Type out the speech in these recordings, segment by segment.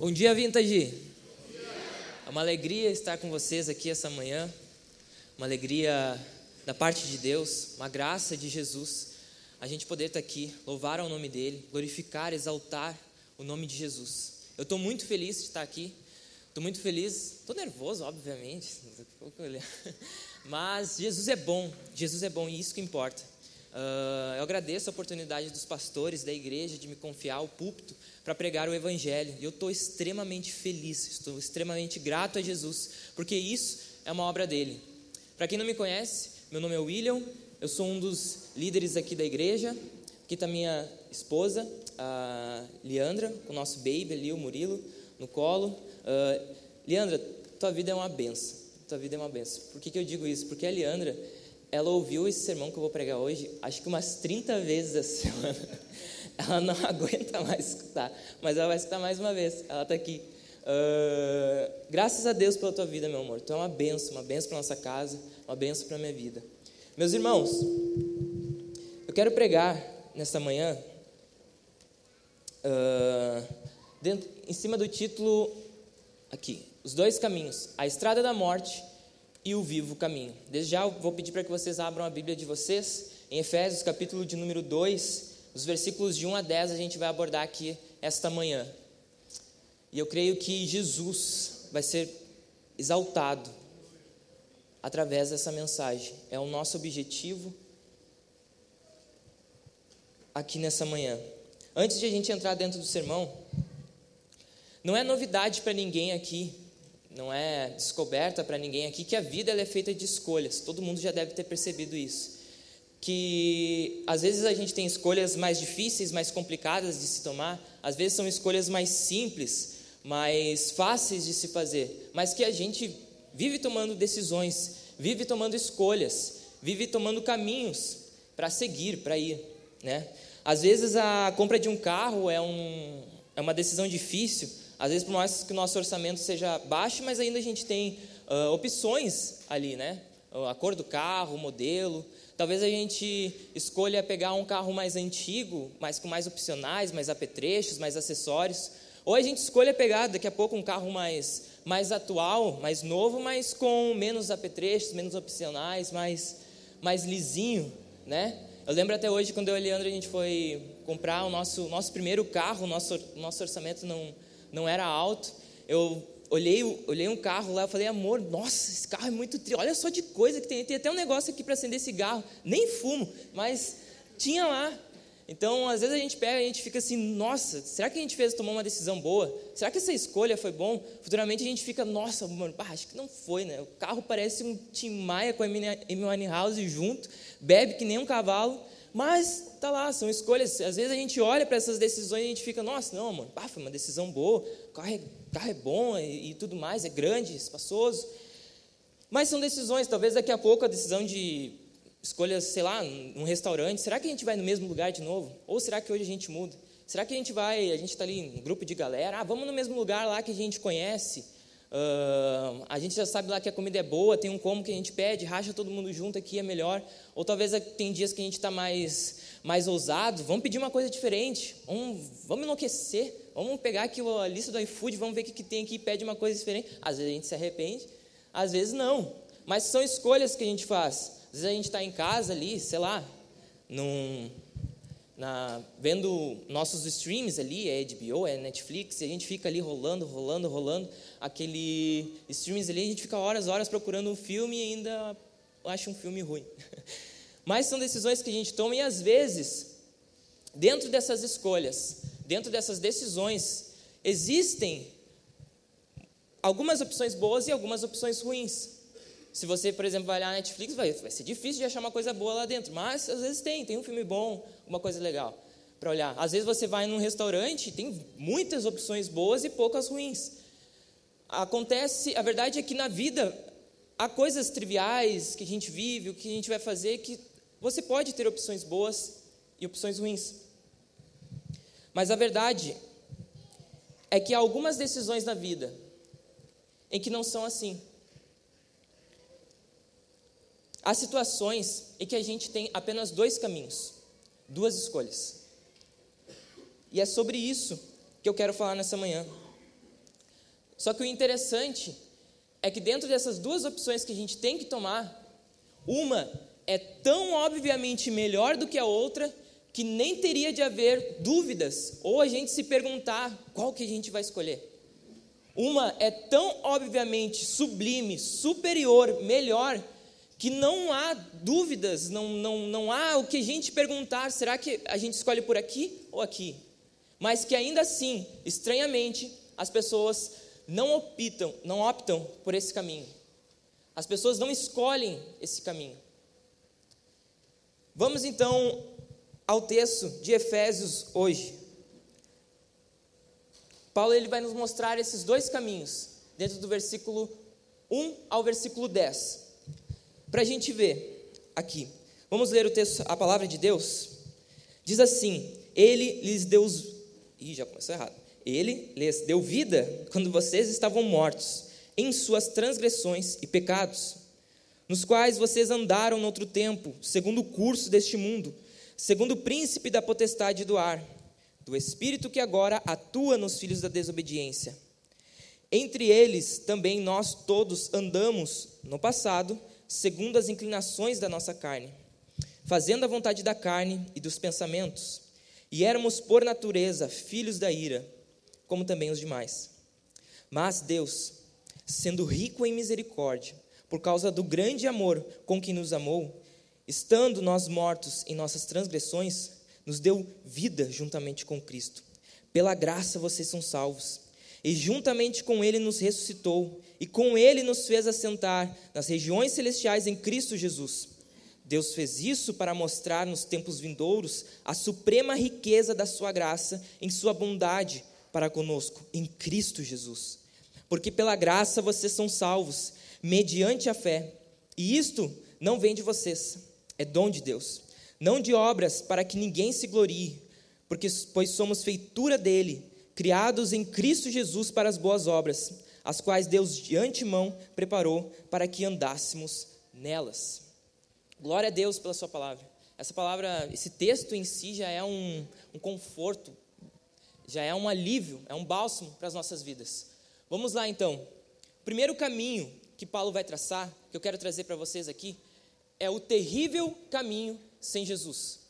Bom dia, Vintage. É uma alegria estar com vocês aqui essa manhã. Uma alegria da parte de Deus, uma graça de Jesus. A gente poder estar aqui, louvar ao nome dele, glorificar, exaltar o nome de Jesus. Eu estou muito feliz de estar aqui. Estou muito feliz. Estou nervoso, obviamente. Mas Jesus é bom. Jesus é bom e isso que importa. Uh, eu agradeço a oportunidade dos pastores da igreja de me confiar o púlpito para pregar o Evangelho. E eu estou extremamente feliz, estou extremamente grato a Jesus, porque isso é uma obra dele. Para quem não me conhece, meu nome é William, eu sou um dos líderes aqui da igreja. Aqui está minha esposa, a Leandra, com o nosso baby ali, o Murilo, no colo. Uh, Leandra, tua vida é uma benção. Tua vida é uma benção. Por que, que eu digo isso? Porque a Leandra ela ouviu esse sermão que eu vou pregar hoje, acho que umas 30 vezes essa semana. Ela não aguenta mais escutar, mas ela vai escutar mais uma vez. Ela está aqui. Uh, graças a Deus pela tua vida, meu amor. Tu é uma benção, uma benção para nossa casa, uma benção para minha vida. Meus irmãos, eu quero pregar nesta manhã uh, dentro, em cima do título aqui, os dois caminhos, a estrada da morte e o vivo caminho. Desde já vou pedir para que vocês abram a Bíblia de vocês, em Efésios, capítulo de número 2, os versículos de 1 a 10 a gente vai abordar aqui esta manhã. E eu creio que Jesus vai ser exaltado através dessa mensagem. É o nosso objetivo aqui nessa manhã. Antes de a gente entrar dentro do sermão, não é novidade para ninguém aqui não é descoberta para ninguém aqui que a vida é feita de escolhas. Todo mundo já deve ter percebido isso. Que às vezes a gente tem escolhas mais difíceis, mais complicadas de se tomar, às vezes são escolhas mais simples, mais fáceis de se fazer, mas que a gente vive tomando decisões, vive tomando escolhas, vive tomando caminhos para seguir, para ir, né? Às vezes a compra de um carro é, um, é uma decisão difícil, às vezes, por mais que o nosso orçamento seja baixo, mas ainda a gente tem uh, opções ali, né? A cor do carro, o modelo. Talvez a gente escolha pegar um carro mais antigo, mas com mais opcionais, mais apetrechos, mais acessórios. Ou a gente escolha pegar daqui a pouco um carro mais, mais atual, mais novo, mas com menos apetrechos, menos opcionais, mais, mais lisinho, né? Eu lembro até hoje, quando eu e a Leandro, a gente foi comprar o nosso, nosso primeiro carro, o nosso, nosso orçamento não, não era alto. Eu olhei, olhei um carro lá, eu falei, amor, nossa, esse carro é muito tri. Olha só de coisa que tem. Tem até um negócio aqui para acender cigarro. Nem fumo, mas tinha lá. Então, às vezes a gente pega e a gente fica assim, nossa, será que a gente fez tomar uma decisão boa? Será que essa escolha foi bom? Futuramente a gente fica, nossa, mano, acho que não foi, né? O carro parece um Tim Maia com a Amy Winehouse junto, bebe que nem um cavalo, mas tá lá, são escolhas. Às vezes a gente olha para essas decisões e a gente fica, nossa, não, mano, pá, foi uma decisão boa, o carro é, carro é bom e, e, tudo mais, é grande, espaçoso. Mas são decisões, talvez daqui a pouco a decisão de escolhas, sei lá, um restaurante, será que a gente vai no mesmo lugar de novo? Ou será que hoje a gente muda? Será que a gente vai, a gente está ali um grupo de galera, ah, vamos no mesmo lugar lá que a gente conhece, Uh, a gente já sabe lá que a comida é boa, tem um como que a gente pede, racha todo mundo junto aqui, é melhor. Ou talvez tem dias que a gente está mais, mais ousado, vamos pedir uma coisa diferente, vamos, vamos enlouquecer, vamos pegar aqui a lista do iFood, vamos ver o que, que tem aqui e pede uma coisa diferente. Às vezes a gente se arrepende, às vezes não. Mas são escolhas que a gente faz. Às vezes a gente está em casa ali, sei lá, num, na, vendo nossos streams ali, é HBO, é Netflix, e a gente fica ali rolando, rolando, rolando, aquele streams ali, a gente fica horas, horas procurando um filme e ainda acha um filme ruim. Mas são decisões que a gente toma e às vezes, dentro dessas escolhas, dentro dessas decisões, existem algumas opções boas e algumas opções ruins. Se você, por exemplo, vai olhar na Netflix, vai, vai ser difícil de achar uma coisa boa lá dentro, mas às vezes tem, tem um filme bom, uma coisa legal para olhar. Às vezes você vai num restaurante, tem muitas opções boas e poucas ruins. Acontece, a verdade é que na vida há coisas triviais que a gente vive, o que a gente vai fazer, que você pode ter opções boas e opções ruins. Mas a verdade é que há algumas decisões na vida em que não são assim. Há situações em que a gente tem apenas dois caminhos, duas escolhas. E é sobre isso que eu quero falar nessa manhã. Só que o interessante é que dentro dessas duas opções que a gente tem que tomar, uma é tão obviamente melhor do que a outra que nem teria de haver dúvidas ou a gente se perguntar qual que a gente vai escolher. Uma é tão obviamente sublime, superior, melhor, que não há dúvidas, não, não, não há o que a gente perguntar, será que a gente escolhe por aqui ou aqui? Mas que ainda assim, estranhamente, as pessoas não optam, não optam por esse caminho. As pessoas não escolhem esse caminho. Vamos então ao texto de Efésios hoje. Paulo ele vai nos mostrar esses dois caminhos, dentro do versículo 1 ao versículo 10. Para a gente ver aqui. Vamos ler o texto, a palavra de Deus. Diz assim: Ele lhes deu. Ih, já começou errado. Ele lhes deu vida quando vocês estavam mortos em suas transgressões e pecados, nos quais vocês andaram no outro tempo, segundo o curso deste mundo, segundo o príncipe da potestade do ar, do espírito que agora atua nos filhos da desobediência. Entre eles também nós todos andamos no passado, segundo as inclinações da nossa carne, fazendo a vontade da carne e dos pensamentos, e éramos por natureza filhos da ira, como também os demais. Mas Deus, sendo rico em misericórdia, por causa do grande amor com que nos amou, estando nós mortos em nossas transgressões, nos deu vida juntamente com Cristo. Pela graça vocês são salvos e juntamente com Ele nos ressuscitou, e com Ele nos fez assentar nas regiões celestiais em Cristo Jesus. Deus fez isso para mostrar nos tempos vindouros a suprema riqueza da Sua graça em Sua bondade para conosco, em Cristo Jesus. Porque pela graça vocês são salvos, mediante a fé, e isto não vem de vocês, é dom de Deus, não de obras para que ninguém se glorie, porque pois somos feitura dele criados em Cristo Jesus para as boas obras, as quais Deus de antemão preparou para que andássemos nelas. Glória a Deus pela Sua palavra. Essa palavra, esse texto em si já é um, um conforto, já é um alívio, é um bálsamo para as nossas vidas. Vamos lá então. O primeiro caminho que Paulo vai traçar, que eu quero trazer para vocês aqui, é o terrível caminho sem Jesus.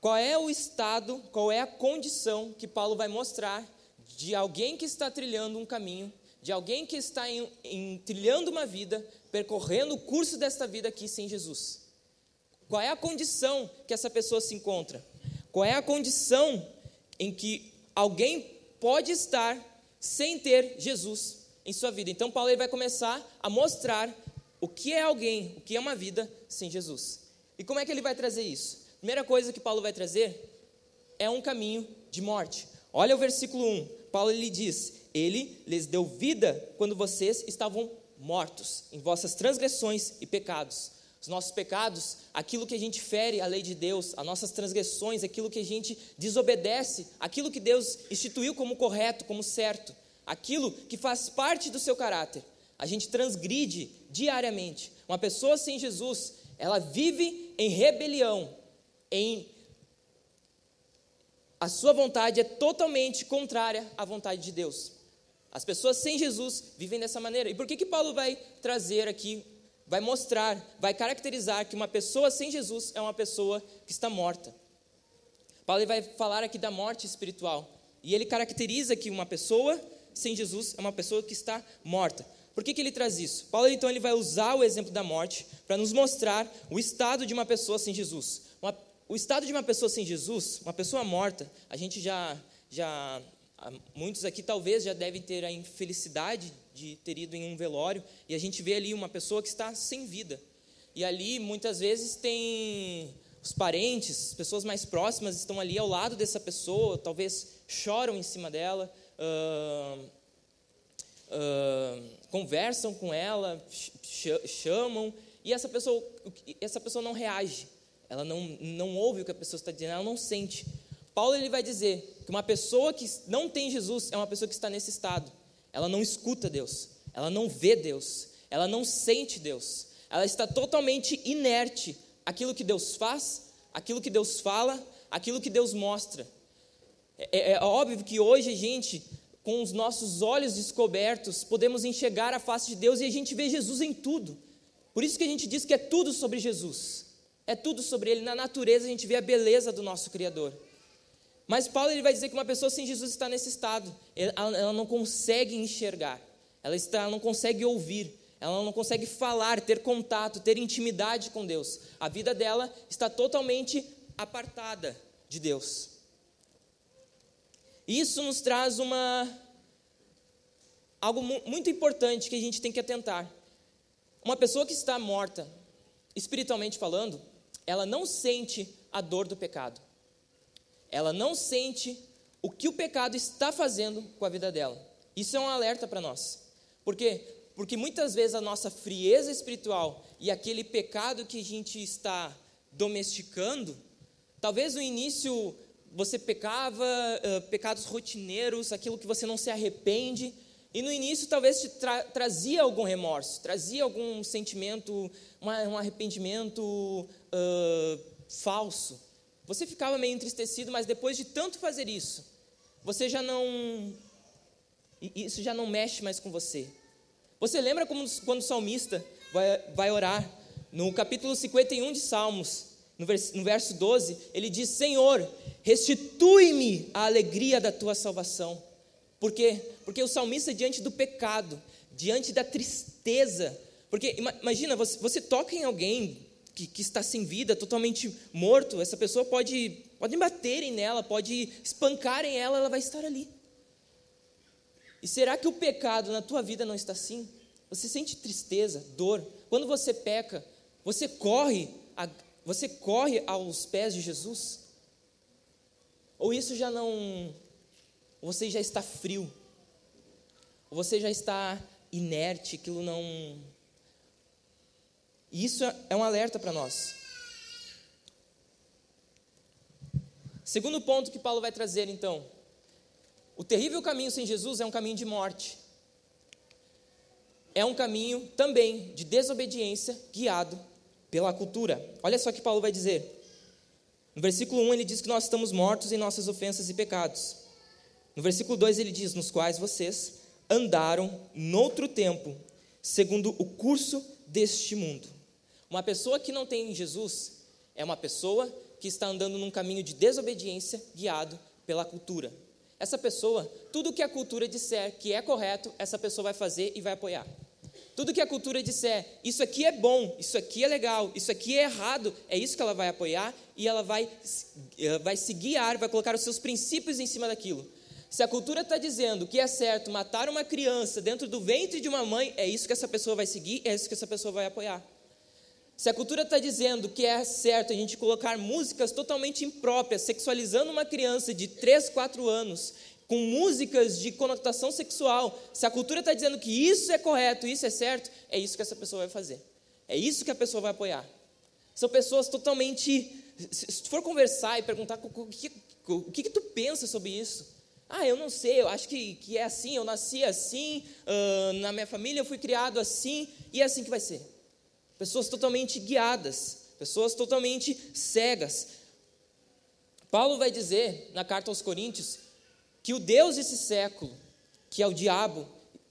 Qual é o estado, qual é a condição que Paulo vai mostrar de alguém que está trilhando um caminho, de alguém que está em, em, trilhando uma vida, percorrendo o curso desta vida aqui sem Jesus? Qual é a condição que essa pessoa se encontra? Qual é a condição em que alguém pode estar sem ter Jesus em sua vida? Então, Paulo ele vai começar a mostrar o que é alguém, o que é uma vida sem Jesus. E como é que ele vai trazer isso? primeira coisa que Paulo vai trazer é um caminho de morte. Olha o versículo 1. Paulo lhe diz: Ele lhes deu vida quando vocês estavam mortos em vossas transgressões e pecados. Os nossos pecados, aquilo que a gente fere a lei de Deus, as nossas transgressões, aquilo que a gente desobedece, aquilo que Deus instituiu como correto, como certo, aquilo que faz parte do seu caráter. A gente transgride diariamente. Uma pessoa sem Jesus, ela vive em rebelião em a sua vontade é totalmente contrária à vontade de Deus. As pessoas sem Jesus vivem dessa maneira. E por que que Paulo vai trazer aqui, vai mostrar, vai caracterizar que uma pessoa sem Jesus é uma pessoa que está morta? Paulo vai falar aqui da morte espiritual. E ele caracteriza que uma pessoa sem Jesus é uma pessoa que está morta. Por que, que ele traz isso? Paulo então ele vai usar o exemplo da morte para nos mostrar o estado de uma pessoa sem Jesus o estado de uma pessoa sem Jesus, uma pessoa morta, a gente já, já muitos aqui talvez já devem ter a infelicidade de ter ido em um velório e a gente vê ali uma pessoa que está sem vida. E ali muitas vezes tem os parentes, as pessoas mais próximas estão ali ao lado dessa pessoa, talvez choram em cima dela, uh, uh, conversam com ela, chamam e essa pessoa, essa pessoa não reage ela não, não ouve o que a pessoa está dizendo, ela não sente. Paulo ele vai dizer que uma pessoa que não tem Jesus é uma pessoa que está nesse estado. Ela não escuta Deus, ela não vê Deus, ela não sente Deus. Ela está totalmente inerte àquilo que Deus faz, àquilo que Deus fala, àquilo que Deus mostra. É, é, é óbvio que hoje a gente com os nossos olhos descobertos, podemos enxergar a face de Deus e a gente vê Jesus em tudo. Por isso que a gente diz que é tudo sobre Jesus. É tudo sobre Ele. Na natureza a gente vê a beleza do nosso Criador. Mas Paulo ele vai dizer que uma pessoa sem Jesus está nesse estado. Ela, não consegue enxergar. Ela, está, ela não consegue ouvir. Ela não consegue falar, ter contato, ter intimidade com Deus. A vida dela está totalmente apartada de Deus. Isso nos traz uma algo muito importante que a gente tem que atentar. Uma pessoa que está morta, espiritualmente falando, ela não sente a dor do pecado. Ela não sente o que o pecado está fazendo com a vida dela. Isso é um alerta para nós. Por quê? Porque muitas vezes a nossa frieza espiritual e aquele pecado que a gente está domesticando, talvez no início você pecava, uh, pecados rotineiros, aquilo que você não se arrepende, e no início talvez te tra trazia algum remorso, trazia algum sentimento, um arrependimento uh, falso. Você ficava meio entristecido, mas depois de tanto fazer isso, você já não. Isso já não mexe mais com você. Você lembra como, quando o salmista vai, vai orar? No capítulo 51 de Salmos, no verso, no verso 12, ele diz: Senhor, restitui-me a alegria da tua salvação. Por quê? Porque o salmista, diante do pecado, diante da tristeza, porque imagina, você, você toca em alguém que, que, está sem vida, totalmente morto, essa pessoa pode, pode baterem nela, pode espancarem ela, ela vai estar ali. E será que o pecado na tua vida não está assim? Você sente tristeza, dor. Quando você peca, você corre, a, você corre aos pés de Jesus? Ou isso já não. Você já está frio? Ou você já está inerte, aquilo não. E isso é um alerta para nós. Segundo ponto que Paulo vai trazer, então, o terrível caminho sem Jesus é um caminho de morte. É um caminho também de desobediência guiado pela cultura. Olha só o que Paulo vai dizer. No versículo 1 ele diz que nós estamos mortos em nossas ofensas e pecados. No versículo 2 ele diz: Nos quais vocês andaram noutro tempo, segundo o curso deste mundo. Uma pessoa que não tem Jesus é uma pessoa que está andando num caminho de desobediência guiado pela cultura. Essa pessoa, tudo que a cultura disser que é correto, essa pessoa vai fazer e vai apoiar. Tudo que a cultura disser, isso aqui é bom, isso aqui é legal, isso aqui é errado, é isso que ela vai apoiar e ela vai, ela vai se guiar, vai colocar os seus princípios em cima daquilo. Se a cultura está dizendo que é certo matar uma criança dentro do ventre de uma mãe, é isso que essa pessoa vai seguir, é isso que essa pessoa vai apoiar. Se a cultura está dizendo que é certo a gente colocar músicas totalmente impróprias, sexualizando uma criança de 3, 4 anos, com músicas de conotação sexual, se a cultura está dizendo que isso é correto, isso é certo, é isso que essa pessoa vai fazer. É isso que a pessoa vai apoiar. São pessoas totalmente. Se tu for conversar e perguntar o que, o que, que tu pensa sobre isso, ah, eu não sei, eu acho que, que é assim, eu nasci assim, uh, na minha família eu fui criado assim, e é assim que vai ser pessoas totalmente guiadas, pessoas totalmente cegas. Paulo vai dizer na carta aos Coríntios que o Deus desse século, que é o diabo,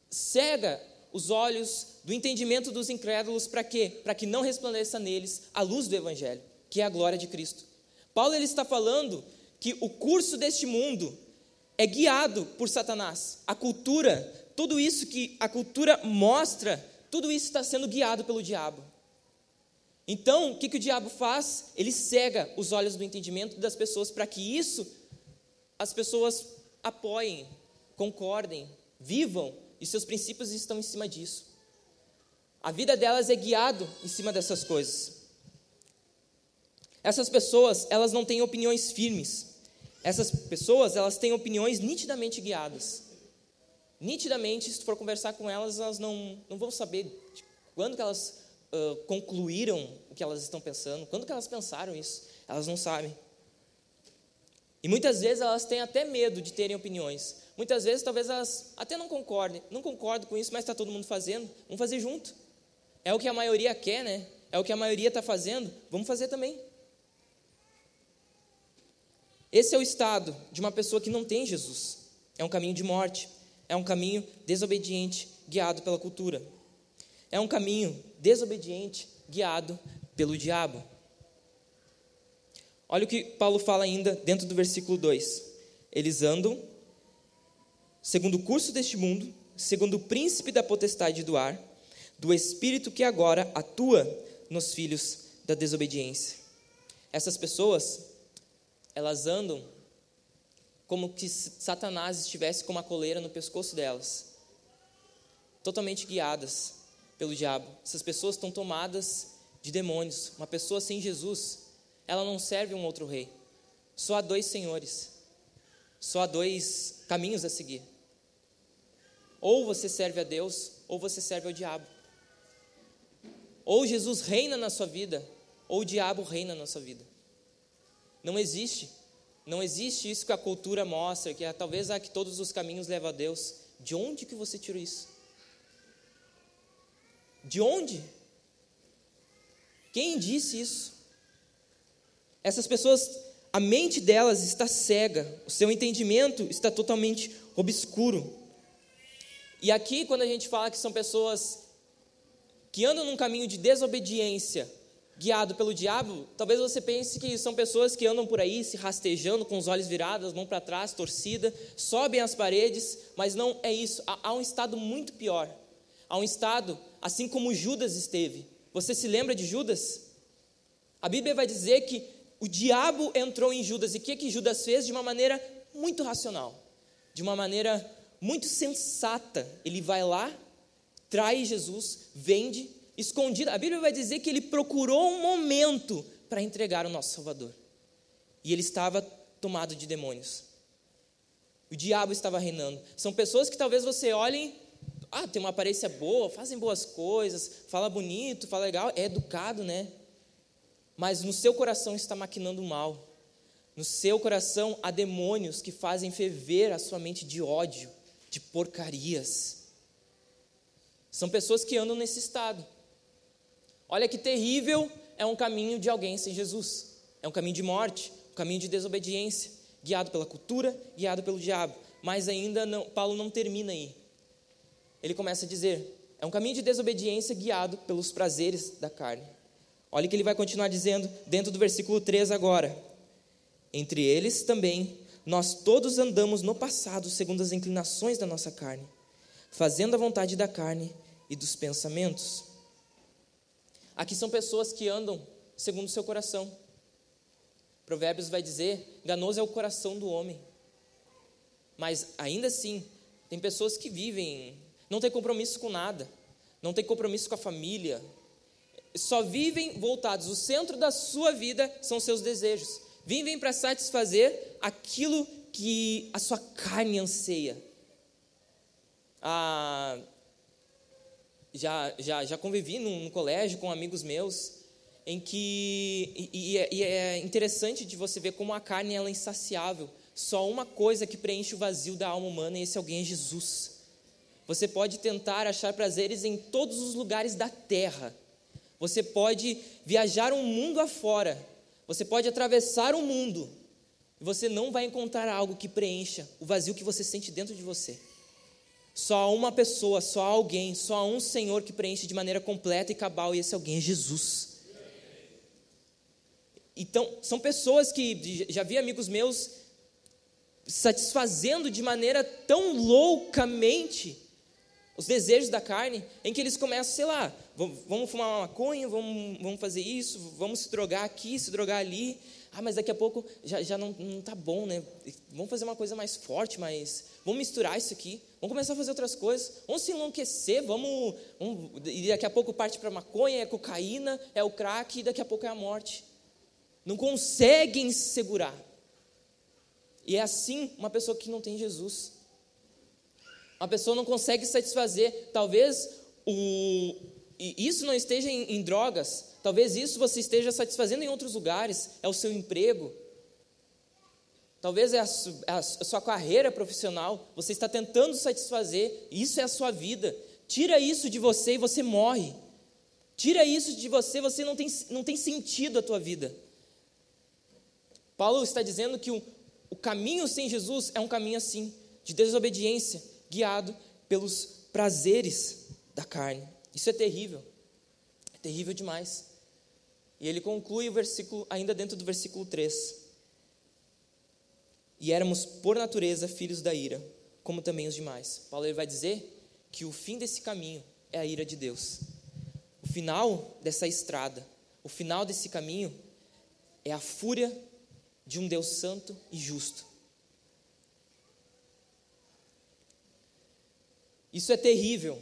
cega os olhos do entendimento dos incrédulos para quê? Para que não resplandeça neles a luz do evangelho, que é a glória de Cristo. Paulo ele está falando que o curso deste mundo é guiado por Satanás. A cultura, tudo isso que a cultura mostra, tudo isso está sendo guiado pelo diabo. Então, o que, que o diabo faz? Ele cega os olhos do entendimento das pessoas para que isso as pessoas apoiem, concordem, vivam, e seus princípios estão em cima disso. A vida delas é guiado em cima dessas coisas. Essas pessoas, elas não têm opiniões firmes. Essas pessoas, elas têm opiniões nitidamente guiadas. Nitidamente, se tu for conversar com elas, elas não, não vão saber quando que elas concluíram o que elas estão pensando, quando que elas pensaram isso? Elas não sabem. E muitas vezes elas têm até medo de terem opiniões. Muitas vezes talvez elas até não concordem, não concordo com isso, mas está todo mundo fazendo, vamos fazer junto. É o que a maioria quer, né? É o que a maioria está fazendo, vamos fazer também. Esse é o estado de uma pessoa que não tem Jesus. É um caminho de morte. é um caminho desobediente, guiado pela cultura. É um caminho desobediente, guiado pelo diabo. Olha o que Paulo fala ainda dentro do versículo 2. Eles andam segundo o curso deste mundo, segundo o príncipe da potestade do ar, do espírito que agora atua nos filhos da desobediência. Essas pessoas, elas andam como que Satanás estivesse com uma coleira no pescoço delas, totalmente guiadas pelo diabo. Essas pessoas estão tomadas de demônios. Uma pessoa sem Jesus, ela não serve um outro rei. Só há dois senhores. Só há dois caminhos a seguir. Ou você serve a Deus, ou você serve ao diabo. Ou Jesus reina na sua vida, ou o diabo reina na sua vida. Não existe. Não existe isso que a cultura mostra, que é, talvez a que todos os caminhos levam a Deus. De onde que você tirou isso? De onde? Quem disse isso? Essas pessoas, a mente delas está cega, o seu entendimento está totalmente obscuro. E aqui, quando a gente fala que são pessoas que andam num caminho de desobediência, guiado pelo diabo, talvez você pense que são pessoas que andam por aí se rastejando com os olhos virados, mão para trás, torcida, sobem as paredes, mas não é isso. Há, um estado muito pior. Há um estado, assim como Judas esteve. Você se lembra de Judas? A Bíblia vai dizer que o diabo entrou em Judas e o que, que Judas fez de uma maneira muito racional, de uma maneira muito sensata. Ele vai lá, trai Jesus, vende, escondido. A Bíblia vai dizer que ele procurou um momento para entregar o nosso Salvador. E ele estava tomado de demônios. O diabo estava reinando. São pessoas que talvez você olhe, ah, tem uma aparência boa, fazem boas coisas, fala bonito, fala legal, é educado, né? Mas no seu coração está maquinando mal. No seu coração há demônios que fazem ferver a sua mente de ódio de porcarias. São pessoas que andam nesse estado. Olha que terrível é um caminho de alguém sem Jesus. É um caminho de morte, um caminho de desobediência, guiado pela cultura, guiado pelo diabo. Mas ainda não, Paulo não termina aí. Ele começa a dizer: é um caminho de desobediência guiado pelos prazeres da carne. Olha o que ele vai continuar dizendo dentro do versículo 3 agora. Entre eles também nós todos andamos no passado segundo as inclinações da nossa carne, fazendo a vontade da carne e dos pensamentos. Aqui são pessoas que andam segundo o seu coração. Provérbios vai dizer: enganoso é o coração do homem. Mas ainda assim, tem pessoas que vivem, não tem compromisso com nada, não tem compromisso com a família, só vivem voltados, o centro da sua vida são seus desejos vivem para satisfazer aquilo que a sua carne anseia. Ah, já, já, já convivi num, num, colégio com amigos meus em que e, e, é, e, é, interessante de você ver como a carne ela é insaciável. Só uma coisa que preenche o vazio da alma humana e esse alguém é Jesus. Você pode tentar achar prazeres em todos os lugares da terra. Você pode viajar um mundo afora você pode atravessar o mundo e você não vai encontrar algo que preencha o vazio que você sente dentro de você. Só há uma pessoa, só há alguém, só há um Senhor que preenche de maneira completa e cabal, e esse alguém é Jesus. Então, são pessoas que já vi amigos meus satisfazendo de maneira tão loucamente os desejos da carne, em que eles começam, sei lá, vamos fumar uma maconha, vamos, vamos fazer isso, vamos se drogar aqui, se drogar ali. Ah, mas daqui a pouco já, já não está bom, né? Vamos fazer uma coisa mais forte, mas vamos misturar isso aqui, vamos começar a fazer outras coisas, vamos se enlouquecer, vamos, vamos e daqui a pouco parte para maconha, é cocaína, é o crack, e daqui a pouco é a morte. Não conseguem se segurar. E é assim uma pessoa que não tem Jesus. Uma pessoa não consegue satisfazer, talvez o, isso não esteja em, em drogas, talvez isso você esteja satisfazendo em outros lugares, é o seu emprego, talvez é a, é a, sua carreira profissional, você está tentando satisfazer, isso é a sua vida. Tira isso de você e você morre. Tira isso de você, você não tem, não tem sentido a tua vida. Paulo está dizendo que o, o caminho sem Jesus é um caminho assim, de desobediência, guiado pelos prazeres da carne. Isso é terrível. É terrível demais. E ele conclui o versículo, ainda dentro do versículo 3. E éramos, por natureza, filhos da ira, como também os demais. Paulo ele vai dizer que o fim desse caminho é a ira de Deus. O final dessa estrada, o final desse caminho é a fúria de um Deus santo e justo. Isso é terrível.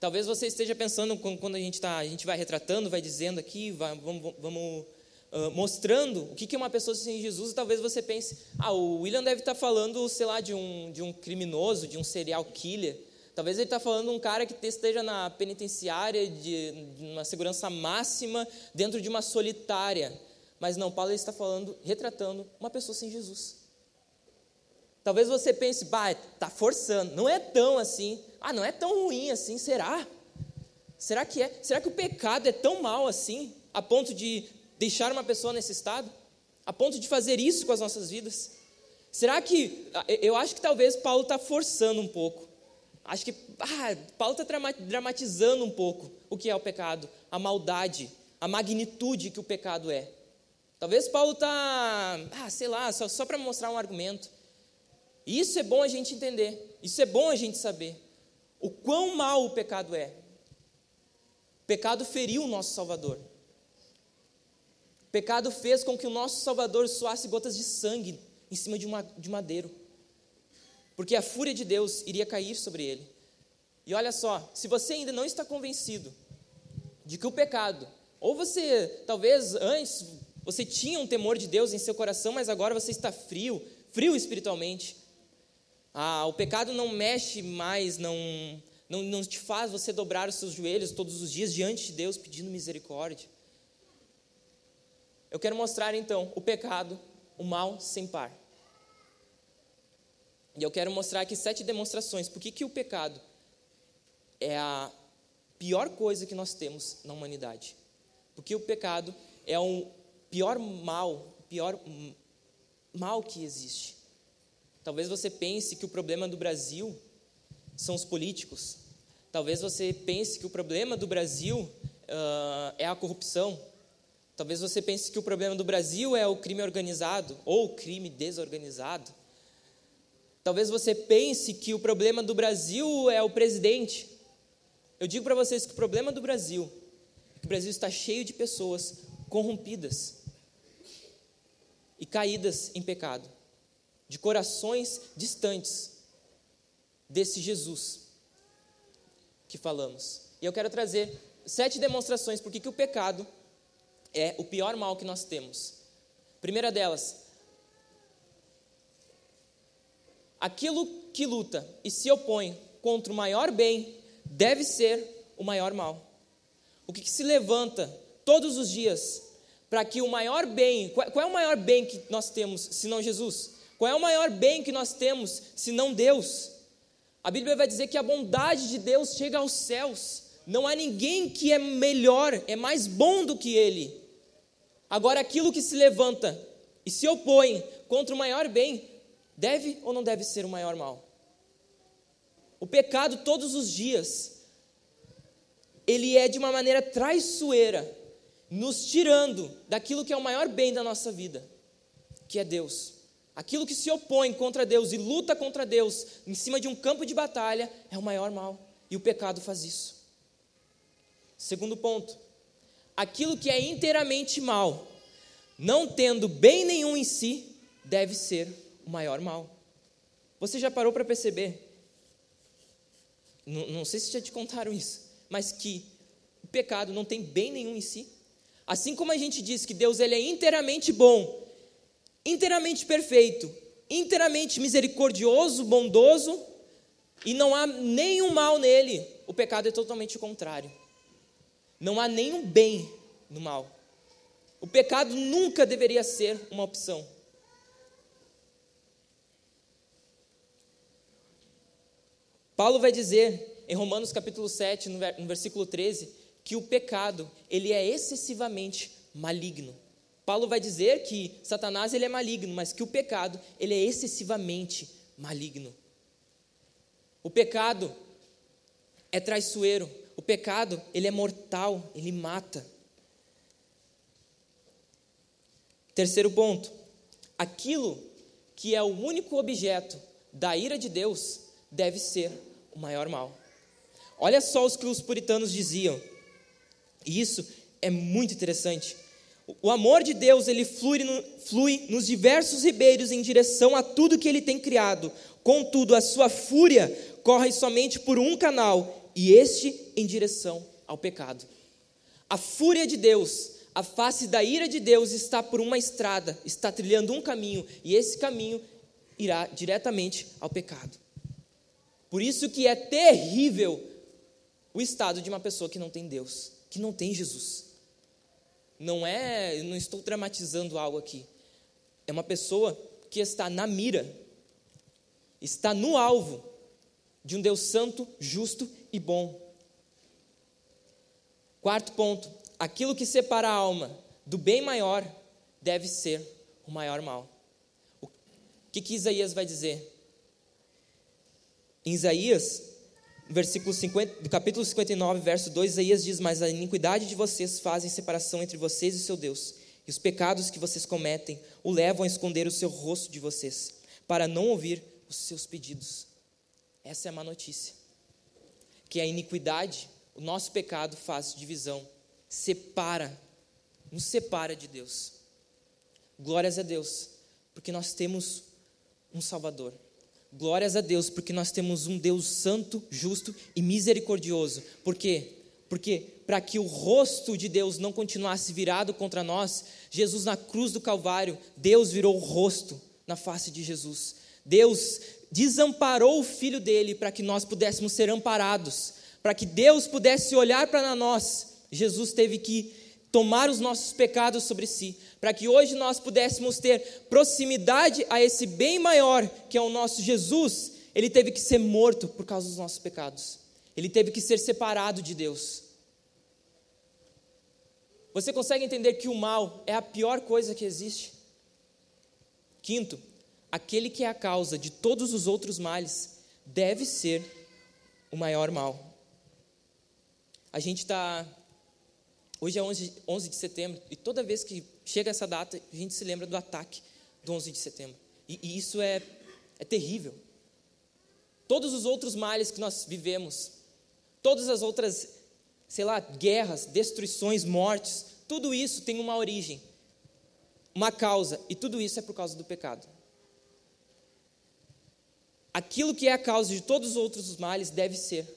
Talvez você esteja pensando quando a gente tá, a gente vai retratando, vai dizendo aqui, vai, vamos, vamos uh, mostrando o que é uma pessoa sem Jesus, e talvez você pense, ah, o William deve estar tá falando, sei lá, de um, de um criminoso, de um serial killer. Talvez ele está falando de um cara que esteja na penitenciária de, de uma segurança máxima dentro de uma solitária. Mas não, Paulo está falando, retratando uma pessoa sem Jesus. Talvez você pense, bah, está forçando. Não é tão assim. Ah, não é tão ruim assim, será? Será que é? Será que o pecado é tão mal assim, a ponto de deixar uma pessoa nesse estado? A ponto de fazer isso com as nossas vidas? Será que. Eu acho que talvez Paulo está forçando um pouco. Acho que ah, Paulo está dramatizando um pouco o que é o pecado, a maldade, a magnitude que o pecado é. Talvez Paulo está, ah, sei lá, só, só para mostrar um argumento. E isso é bom a gente entender, isso é bom a gente saber. O quão mal o pecado é. O pecado feriu o nosso Salvador. O pecado fez com que o nosso Salvador suasse gotas de sangue em cima de, uma, de madeiro porque a fúria de Deus iria cair sobre ele. E olha só, se você ainda não está convencido de que o pecado, ou você, talvez antes, você tinha um temor de Deus em seu coração, mas agora você está frio, frio espiritualmente. Ah, o pecado não mexe mais, não, não, não te faz você dobrar os seus joelhos todos os dias diante de Deus pedindo misericórdia. Eu quero mostrar então o pecado, o mal sem par. E eu quero mostrar aqui sete demonstrações. Por que, que o pecado é a pior coisa que nós temos na humanidade? Porque o pecado é o pior mal, o pior mal que existe. Talvez você pense que o problema do Brasil são os políticos. Talvez você pense que o problema do Brasil uh, é a corrupção. Talvez você pense que o problema do Brasil é o crime organizado ou o crime desorganizado. Talvez você pense que o problema do Brasil é o presidente. Eu digo para vocês que o problema do Brasil é que o Brasil está cheio de pessoas corrompidas e caídas em pecado, de corações distantes desse Jesus que falamos. E eu quero trazer sete demonstrações por que o pecado é o pior mal que nós temos. Primeira delas, aquilo que luta e se opõe contra o maior bem deve ser o maior mal. O que, que se levanta todos os dias para que o maior bem, qual, qual é o maior bem que nós temos, se não Jesus? Qual é o maior bem que nós temos, se não Deus? A Bíblia vai dizer que a bondade de Deus chega aos céus. Não há ninguém que é melhor, é mais bom do que Ele. Agora, aquilo que se levanta e se opõe contra o maior bem Deve ou não deve ser o maior mal? O pecado todos os dias, ele é de uma maneira traiçoeira, nos tirando daquilo que é o maior bem da nossa vida, que é Deus. Aquilo que se opõe contra Deus e luta contra Deus em cima de um campo de batalha é o maior mal, e o pecado faz isso. Segundo ponto, aquilo que é inteiramente mal, não tendo bem nenhum em si, deve ser o maior mal. Você já parou para perceber? Não, não sei se já te contaram isso, mas que o pecado não tem bem nenhum em si. Assim como a gente diz que Deus ele é inteiramente bom, inteiramente perfeito, inteiramente misericordioso, bondoso, e não há nenhum mal nele, o pecado é totalmente o contrário. Não há nenhum bem no mal. O pecado nunca deveria ser uma opção. Paulo vai dizer em Romanos capítulo 7, no versículo 13, que o pecado, ele é excessivamente maligno. Paulo vai dizer que Satanás ele é maligno, mas que o pecado, ele é excessivamente maligno. O pecado é traiçoeiro. O pecado, ele é mortal, ele mata. Terceiro ponto. Aquilo que é o único objeto da ira de Deus deve ser o maior mal. Olha só os que os puritanos diziam. E isso é muito interessante. O amor de Deus, ele flui, no, flui nos diversos ribeiros em direção a tudo que ele tem criado. Contudo, a sua fúria corre somente por um canal, e este em direção ao pecado. A fúria de Deus, a face da ira de Deus está por uma estrada, está trilhando um caminho, e esse caminho irá diretamente ao pecado. Por isso que é terrível o estado de uma pessoa que não tem Deus, que não tem Jesus. Não é, não estou dramatizando algo aqui. É uma pessoa que está na mira, está no alvo de um Deus santo, justo e bom. Quarto ponto: aquilo que separa a alma do bem maior deve ser o maior mal. O que, que Isaías vai dizer? Em Isaías, versículo 50, do capítulo 59, verso 2, Isaías diz: Mas a iniquidade de vocês fazem separação entre vocês e seu Deus, e os pecados que vocês cometem o levam a esconder o seu rosto de vocês, para não ouvir os seus pedidos. Essa é a má notícia. Que a iniquidade, o nosso pecado faz divisão, separa, nos separa de Deus. Glórias a Deus, porque nós temos um Salvador. Glórias a Deus, porque nós temos um Deus santo, justo e misericordioso. Por quê? Porque para que o rosto de Deus não continuasse virado contra nós, Jesus na cruz do Calvário, Deus virou o rosto na face de Jesus. Deus desamparou o filho dele para que nós pudéssemos ser amparados, para que Deus pudesse olhar para nós. Jesus teve que tomar os nossos pecados sobre si, para que hoje nós pudéssemos ter proximidade a esse bem maior que é o nosso Jesus, ele teve que ser morto por causa dos nossos pecados. Ele teve que ser separado de Deus. Você consegue entender que o mal é a pior coisa que existe? Quinto, aquele que é a causa de todos os outros males deve ser o maior mal. A gente está Hoje é 11, 11 de setembro e toda vez que chega essa data, a gente se lembra do ataque do 11 de setembro. E, e isso é, é terrível. Todos os outros males que nós vivemos, todas as outras, sei lá, guerras, destruições, mortes, tudo isso tem uma origem, uma causa, e tudo isso é por causa do pecado. Aquilo que é a causa de todos os outros males deve ser.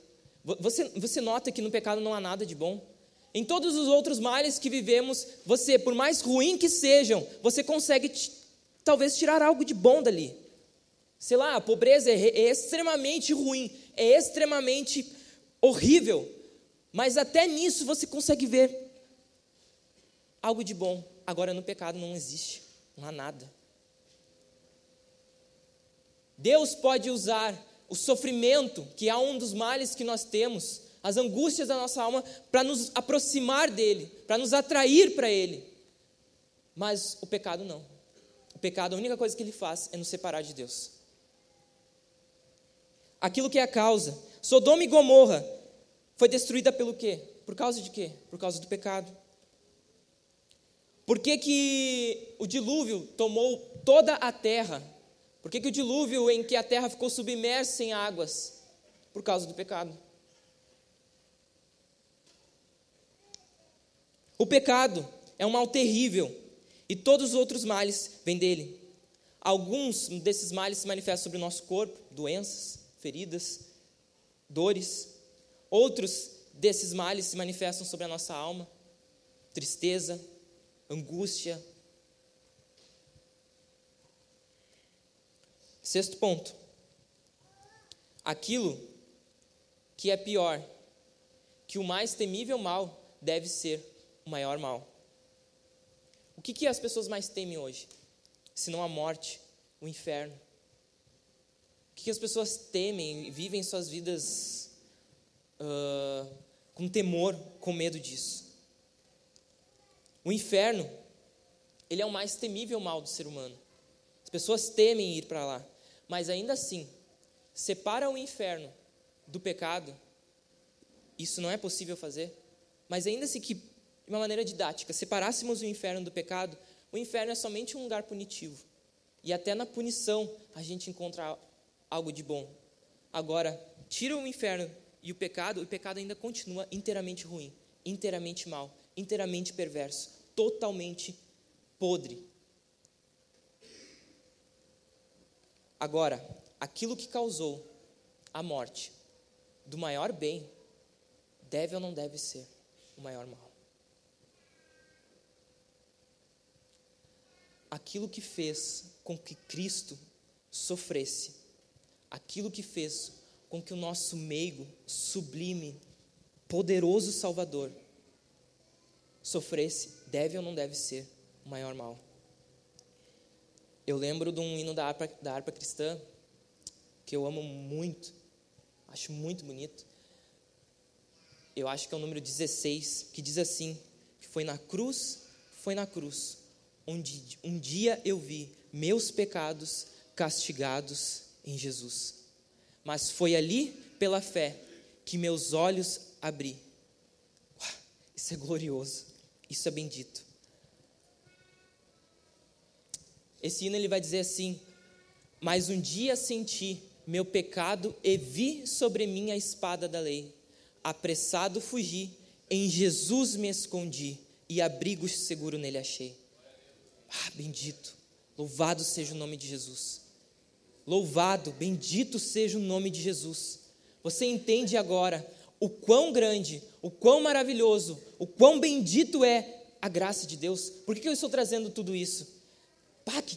Você, você nota que no pecado não há nada de bom? Em todos os outros males que vivemos, você, por mais ruim que sejam, você consegue talvez tirar algo de bom dali. Sei lá, a pobreza é, é extremamente ruim, é extremamente horrível, mas até nisso você consegue ver algo de bom. Agora no pecado não existe, não há nada. Deus pode usar o sofrimento, que é um dos males que nós temos, as angústias da nossa alma para nos aproximar dele, para nos atrair para ele. Mas o pecado não. O pecado, a única coisa que ele faz é nos separar de Deus. Aquilo que é a causa. Sodoma e Gomorra foi destruída pelo quê? Por causa de quê? Por causa do pecado. Por que, que o dilúvio tomou toda a terra? Por que, que o dilúvio em que a terra ficou submersa em águas? Por causa do pecado. O pecado é um mal terrível e todos os outros males vêm dele. Alguns desses males se manifestam sobre o nosso corpo, doenças, feridas, dores. Outros desses males se manifestam sobre a nossa alma, tristeza, angústia. Sexto ponto. Aquilo que é pior, que o mais temível mal deve ser o maior mal. O que, que as pessoas mais temem hoje? Se não a morte, o inferno. O que, que as pessoas temem e vivem suas vidas uh, com temor, com medo disso? O inferno, ele é o mais temível mal do ser humano. As pessoas temem ir para lá, mas ainda assim, separa o inferno do pecado, isso não é possível fazer, mas ainda se que, de uma maneira didática, separássemos o inferno do pecado, o inferno é somente um lugar punitivo. E até na punição a gente encontra algo de bom. Agora, tira o inferno e o pecado, o pecado ainda continua inteiramente ruim, inteiramente mal, inteiramente perverso, totalmente podre. Agora, aquilo que causou a morte do maior bem deve ou não deve ser o maior mal? Aquilo que fez com que Cristo sofresse, aquilo que fez com que o nosso meigo, sublime, poderoso Salvador sofresse, deve ou não deve ser o maior mal? Eu lembro de um hino da harpa, da harpa cristã que eu amo muito, acho muito bonito. Eu acho que é o número 16, que diz assim: que foi na cruz, foi na cruz, onde um dia eu vi meus pecados castigados em Jesus. Mas foi ali, pela fé, que meus olhos abri. Isso é glorioso, isso é bendito. Esse hino ele vai dizer assim: Mas um dia senti meu pecado e vi sobre mim a espada da lei. Apressado fugi, em Jesus me escondi e abrigo seguro nele achei. Ah, bendito, louvado seja o nome de Jesus. Louvado, bendito seja o nome de Jesus. Você entende agora o quão grande, o quão maravilhoso, o quão bendito é a graça de Deus. Por que eu estou trazendo tudo isso? Pá, que,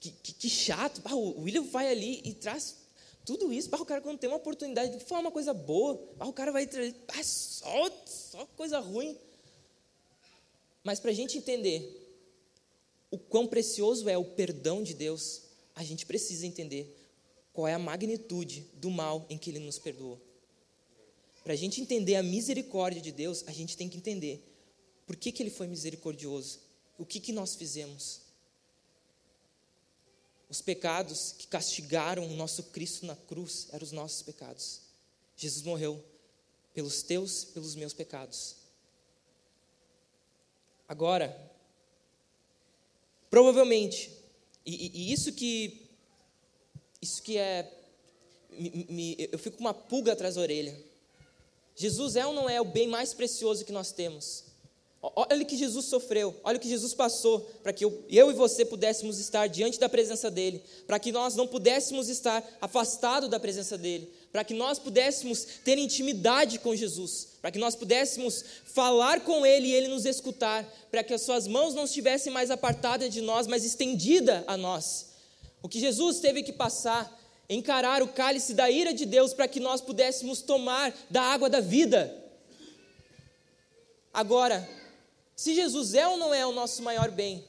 que, que, que chato. Pá, o William vai ali e traz tudo isso, o cara quando tem uma oportunidade de falar uma coisa boa, o cara vai trazer só, só coisa ruim. Mas para a gente entender o quão precioso é o perdão de Deus, a gente precisa entender qual é a magnitude do mal em que Ele nos perdoou. Para a gente entender a misericórdia de Deus, a gente tem que entender por que, que Ele foi misericordioso, o que, que nós fizemos os pecados que castigaram o nosso Cristo na cruz eram os nossos pecados. Jesus morreu pelos teus, pelos meus pecados. Agora, provavelmente, e, e, isso que isso que é me, me, eu fico com uma pulga atrás da orelha. Jesus é ou não é o bem mais precioso que nós temos? Olha o que Jesus sofreu, olha o que Jesus passou para que eu, eu, e você pudéssemos estar diante da presença dEle, para que nós não pudéssemos estar afastados da presença dEle, para que nós pudéssemos ter intimidade com Jesus, para que nós pudéssemos falar com Ele e Ele nos escutar, para que as Suas mãos não estivessem mais apartadas de nós, mas estendida a nós. O que Jesus teve que passar, encarar o cálice da ira de Deus para que nós pudéssemos tomar da água da vida. Agora, se Jesus é ou não é o nosso maior bem,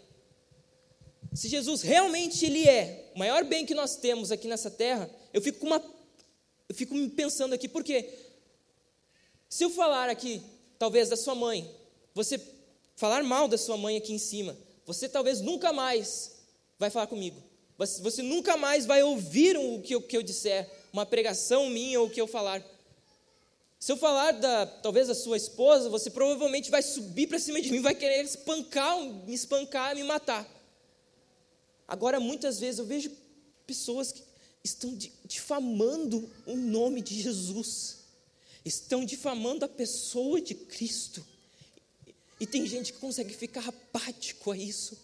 se Jesus realmente ele é o maior bem que nós temos aqui nessa terra, eu fico com uma eu fico pensando aqui, porque se eu falar aqui, talvez da sua mãe, você falar mal da sua mãe aqui em cima, você talvez nunca mais vai falar comigo. Você, você nunca mais vai ouvir o que eu, que eu disser, uma pregação minha ou o que eu falar. Se eu falar da, talvez da sua esposa, você provavelmente vai subir para cima de mim, vai querer espancar, me espancar, me matar. Agora, muitas vezes eu vejo pessoas que estão difamando o nome de Jesus, estão difamando a pessoa de Cristo. E tem gente que consegue ficar apático a isso.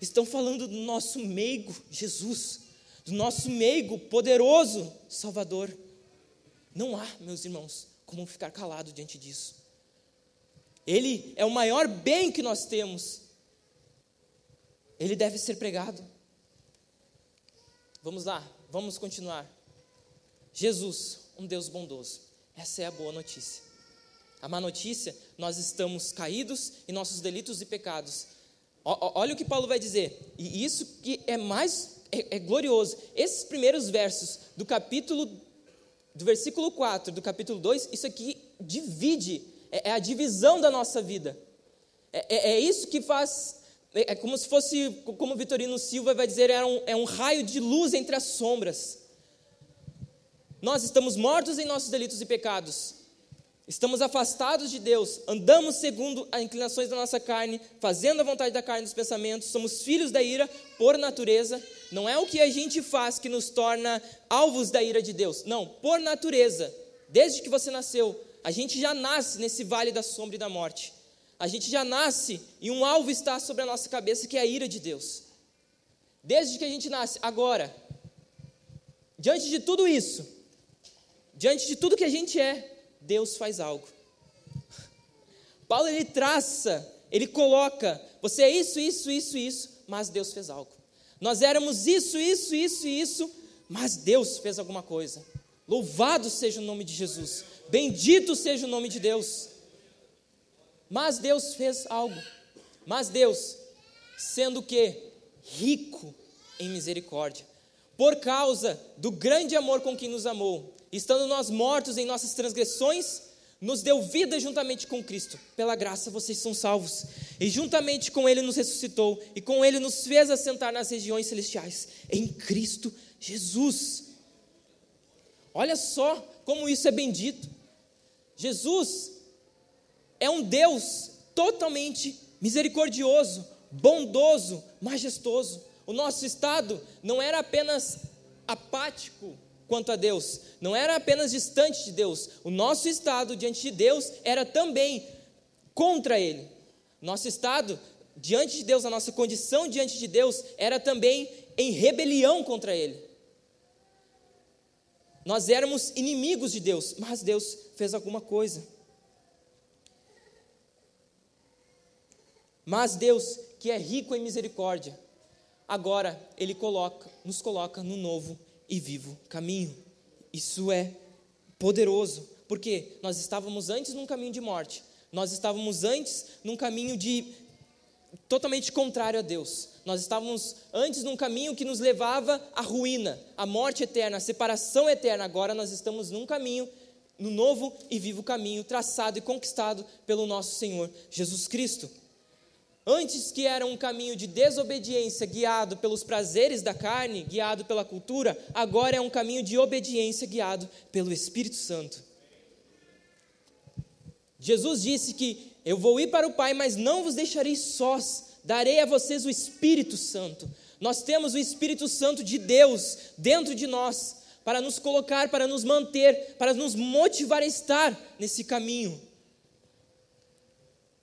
Estão falando do nosso meigo Jesus, do nosso meigo poderoso Salvador. Não há, meus irmãos, como ficar calado diante disso. Ele é o maior bem que nós temos. Ele deve ser pregado. Vamos lá, vamos continuar. Jesus, um Deus bondoso. Essa é a boa notícia. A má notícia, nós estamos caídos em nossos delitos e pecados. Olha o que Paulo vai dizer, e isso que é mais é, é glorioso. Esses primeiros versos do capítulo do versículo 4 do capítulo 2, isso aqui divide, é, é a divisão da nossa vida. É, é, é isso que faz, é, é, como se fosse, como Vitorino Silva vai dizer, é um, é um raio de luz entre as sombras. Nós estamos mortos em nossos delitos e pecados. Estamos afastados de Deus, andamos segundo as inclinações da nossa carne, fazendo a vontade da carne dos pensamentos, somos filhos da ira por natureza. Não é o que a gente faz que nos torna alvos da ira de Deus. Não, por natureza. Desde que você nasceu, a gente já nasce nesse vale da sombra e da morte. A gente já nasce e um alvo está sobre a nossa cabeça que é a ira de Deus. Desde que a gente nasce. Agora, diante de tudo isso, diante de tudo que a gente é, Deus faz algo. Paulo ele traça, ele coloca, você é isso, isso, isso, isso, mas Deus fez algo. Nós éramos isso, isso, isso e isso, mas Deus fez alguma coisa. Louvado seja o nome de Jesus. Bendito seja o nome de Deus. Mas Deus fez algo. Mas Deus, sendo que rico em misericórdia, por causa do grande amor com que nos amou, estando nós mortos em nossas transgressões, nos deu vida juntamente com Cristo. Pela graça vocês são salvos. E juntamente com Ele nos ressuscitou, e com Ele nos fez assentar nas regiões celestiais, em Cristo Jesus. Olha só como isso é bendito. Jesus é um Deus totalmente misericordioso, bondoso, majestoso. O nosso estado não era apenas apático, quanto a Deus, não era apenas distante de Deus, o nosso estado diante de Deus era também contra Ele. Nosso estado diante de Deus, a nossa condição diante de Deus era também em rebelião contra Ele. Nós éramos inimigos de Deus, mas Deus fez alguma coisa. Mas Deus, que é rico em misericórdia, agora Ele coloca, nos coloca no novo e vivo caminho. Isso é poderoso, porque nós estávamos antes num caminho de morte, nós estávamos antes num caminho de totalmente contrário a Deus. Nós estávamos antes num caminho que nos levava à ruína, à morte eterna, à separação eterna. Agora nós estamos num caminho, no novo e vivo caminho, traçado e conquistado pelo nosso Senhor Jesus Cristo. Antes que era um caminho de desobediência guiado pelos prazeres da carne, guiado pela cultura, agora é um caminho de obediência guiado pelo Espírito Santo. Jesus disse que eu vou ir para o Pai, mas não vos deixarei sós, darei a vocês o Espírito Santo. Nós temos o Espírito Santo de Deus dentro de nós, para nos colocar, para nos manter, para nos motivar a estar nesse caminho.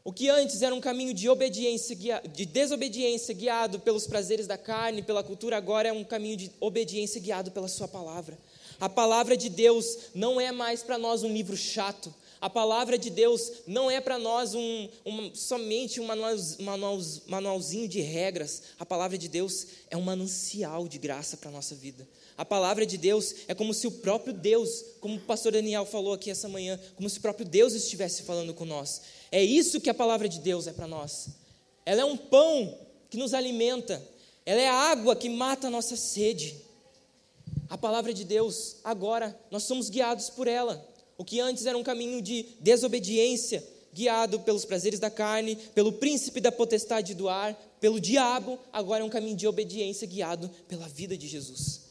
O que antes era um caminho de obediência, de desobediência guiado pelos prazeres da carne, pela cultura, agora é um caminho de obediência guiado pela sua palavra. A palavra de Deus não é mais para nós um livro chato. A palavra de Deus não é para nós um, um, somente um manual, manual, manualzinho de regras. A palavra de Deus é um manancial de graça para a nossa vida. A palavra de Deus é como se o próprio Deus, como o pastor Daniel falou aqui essa manhã, como se o próprio Deus estivesse falando com nós. É isso que a palavra de Deus é para nós. Ela é um pão que nos alimenta, ela é a água que mata a nossa sede. A palavra de Deus, agora, nós somos guiados por ela. O que antes era um caminho de desobediência, guiado pelos prazeres da carne, pelo príncipe da potestade do ar, pelo diabo, agora é um caminho de obediência guiado pela vida de Jesus.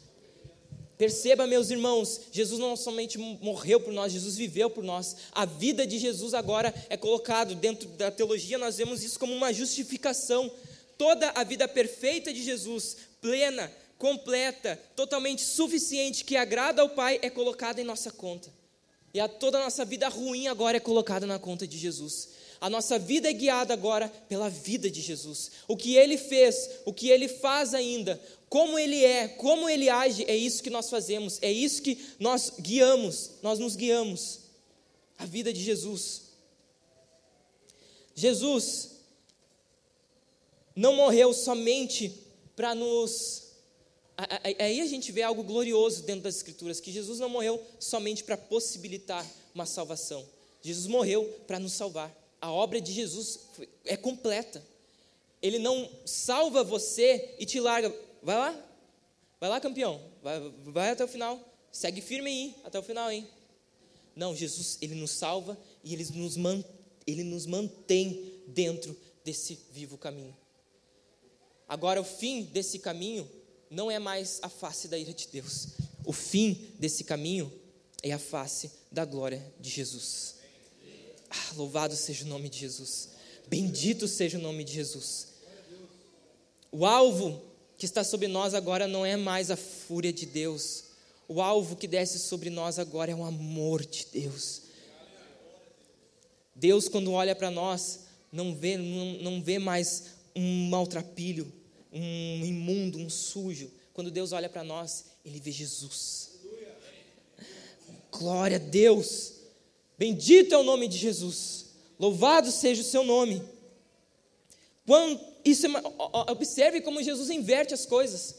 Perceba, meus irmãos, Jesus não somente morreu por nós, Jesus viveu por nós. A vida de Jesus agora é colocado dentro da teologia, nós vemos isso como uma justificação. Toda a vida perfeita de Jesus, plena, completa, totalmente suficiente, que agrada ao Pai, é colocada em nossa conta. E a toda a nossa vida ruim agora é colocada na conta de Jesus. A nossa vida é guiada agora pela vida de Jesus. O que ele fez, o que ele faz ainda, como ele é, como ele age, é isso que nós fazemos, é isso que nós guiamos, nós nos guiamos. A vida de Jesus. Jesus não morreu somente para nos. Aí a gente vê algo glorioso dentro das Escrituras, que Jesus não morreu somente para possibilitar uma salvação. Jesus morreu para nos salvar. A obra de Jesus é completa. Ele não salva você e te larga. Vai lá, vai lá, campeão, vai, vai até o final, segue firme aí, até o final, hein? Não, Jesus, ele nos salva e ele nos, man, ele nos mantém dentro desse vivo caminho. Agora, o fim desse caminho não é mais a face da ira de Deus. o fim desse caminho é a face da glória de Jesus. Ah, louvado seja o nome de Jesus. Bendito seja o nome de Jesus. O alvo que está sobre nós agora não é mais a fúria de Deus. O alvo que desce sobre nós agora é o amor de Deus. Deus, quando olha para nós, não vê, não, não vê mais um maltrapilho, um imundo, um sujo. Quando Deus olha para nós, Ele vê Jesus. Glória a Deus. Bendito é o nome de Jesus. Louvado seja o seu nome. Quando, isso é, observe como Jesus inverte as coisas.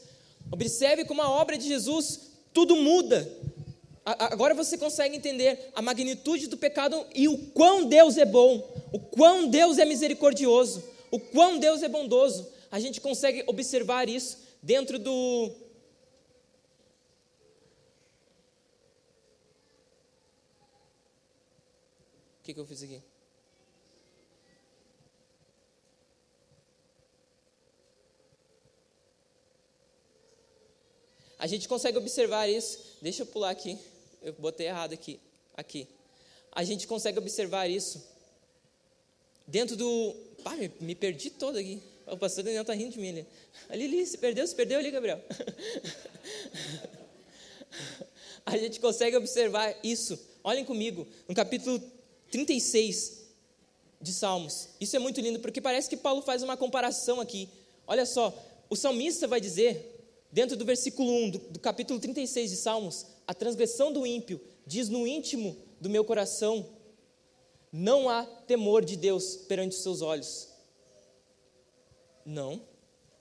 Observe como a obra de Jesus tudo muda. Agora você consegue entender a magnitude do pecado e o quão Deus é bom, o quão Deus é misericordioso, o quão Deus é bondoso. A gente consegue observar isso dentro do. O que, que eu fiz aqui? A gente consegue observar isso. Deixa eu pular aqui. Eu botei errado aqui. Aqui. A gente consegue observar isso dentro do. Me, me perdi todo aqui. O pastor Daniel está rindo de mim ali. Ali, ali, se perdeu, se perdeu ali, Gabriel. a gente consegue observar isso. Olhem comigo, no capítulo 36 de Salmos. Isso é muito lindo, porque parece que Paulo faz uma comparação aqui. Olha só, o salmista vai dizer Dentro do versículo 1 do, do capítulo 36 de Salmos, a transgressão do ímpio diz no íntimo do meu coração: não há temor de Deus perante os seus olhos. Não.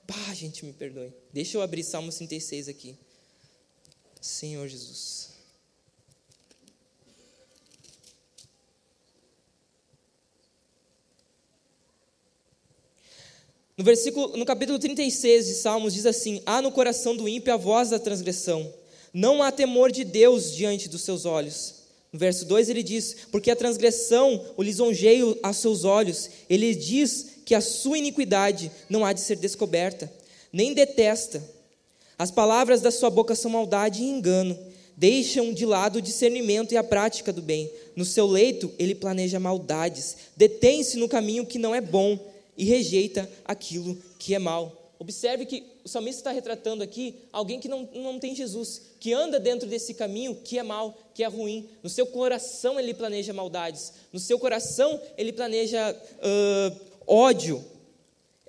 Bah, gente, me perdoe. Deixa eu abrir Salmo 36 aqui. Senhor Jesus. No versículo, no capítulo 36 de Salmos diz assim: Há no coração do ímpio a voz da transgressão. Não há temor de Deus diante dos seus olhos. No verso 2 ele diz: Porque a transgressão o lisonjeia aos seus olhos. Ele diz que a sua iniquidade não há de ser descoberta, nem detesta. As palavras da sua boca são maldade e engano. Deixam de lado o discernimento e a prática do bem. No seu leito ele planeja maldades. Detém-se no caminho que não é bom e rejeita aquilo que é mal. Observe que o salmista está retratando aqui alguém que não, não tem Jesus, que anda dentro desse caminho que é mal, que é ruim. No seu coração ele planeja maldades, no seu coração ele planeja uh, ódio.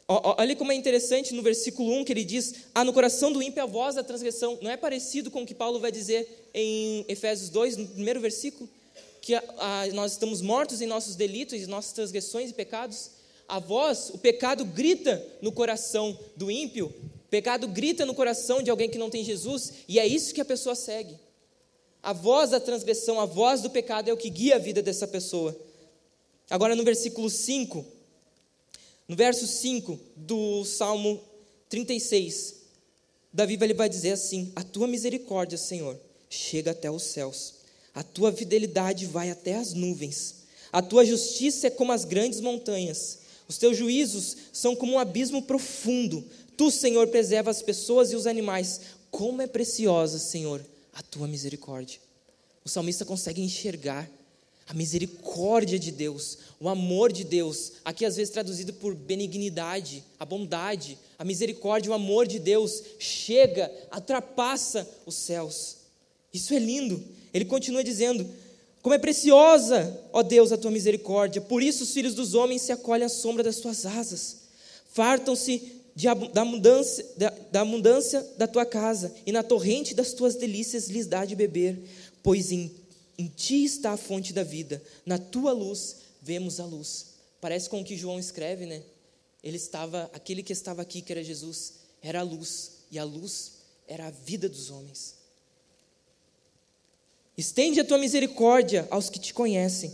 Olha como é interessante no versículo 1 que ele diz: Ah, no coração do ímpio a voz da transgressão. Não é parecido com o que Paulo vai dizer em Efésios 2, no primeiro versículo? Que a, a, nós estamos mortos em nossos delitos, em nossas transgressões e pecados a voz, o pecado grita no coração do ímpio, o pecado grita no coração de alguém que não tem Jesus, e é isso que a pessoa segue. A voz da transgressão, a voz do pecado é o que guia a vida dessa pessoa. Agora no versículo 5, no verso 5 do Salmo 36, Davi ele vai dizer assim: A tua misericórdia, Senhor, chega até os céus, a tua fidelidade vai até as nuvens, a tua justiça é como as grandes montanhas. Os teus juízos são como um abismo profundo. Tu, Senhor, preserva as pessoas e os animais. Como é preciosa, Senhor, a tua misericórdia. O salmista consegue enxergar a misericórdia de Deus, o amor de Deus, aqui às vezes traduzido por benignidade, a bondade, a misericórdia, o amor de Deus chega, ultrapassa os céus. Isso é lindo. Ele continua dizendo: como é preciosa, ó Deus, a tua misericórdia. Por isso os filhos dos homens se acolhem à sombra das tuas asas. Fartam-se da abundância, da, da abundância da tua casa, e na torrente das tuas delícias lhes dá de beber. Pois em, em ti está a fonte da vida. Na tua luz vemos a luz. Parece com o que João escreve, né? Ele estava, aquele que estava aqui, que era Jesus, era a luz, e a luz era a vida dos homens. Estende a tua misericórdia aos que te conhecem,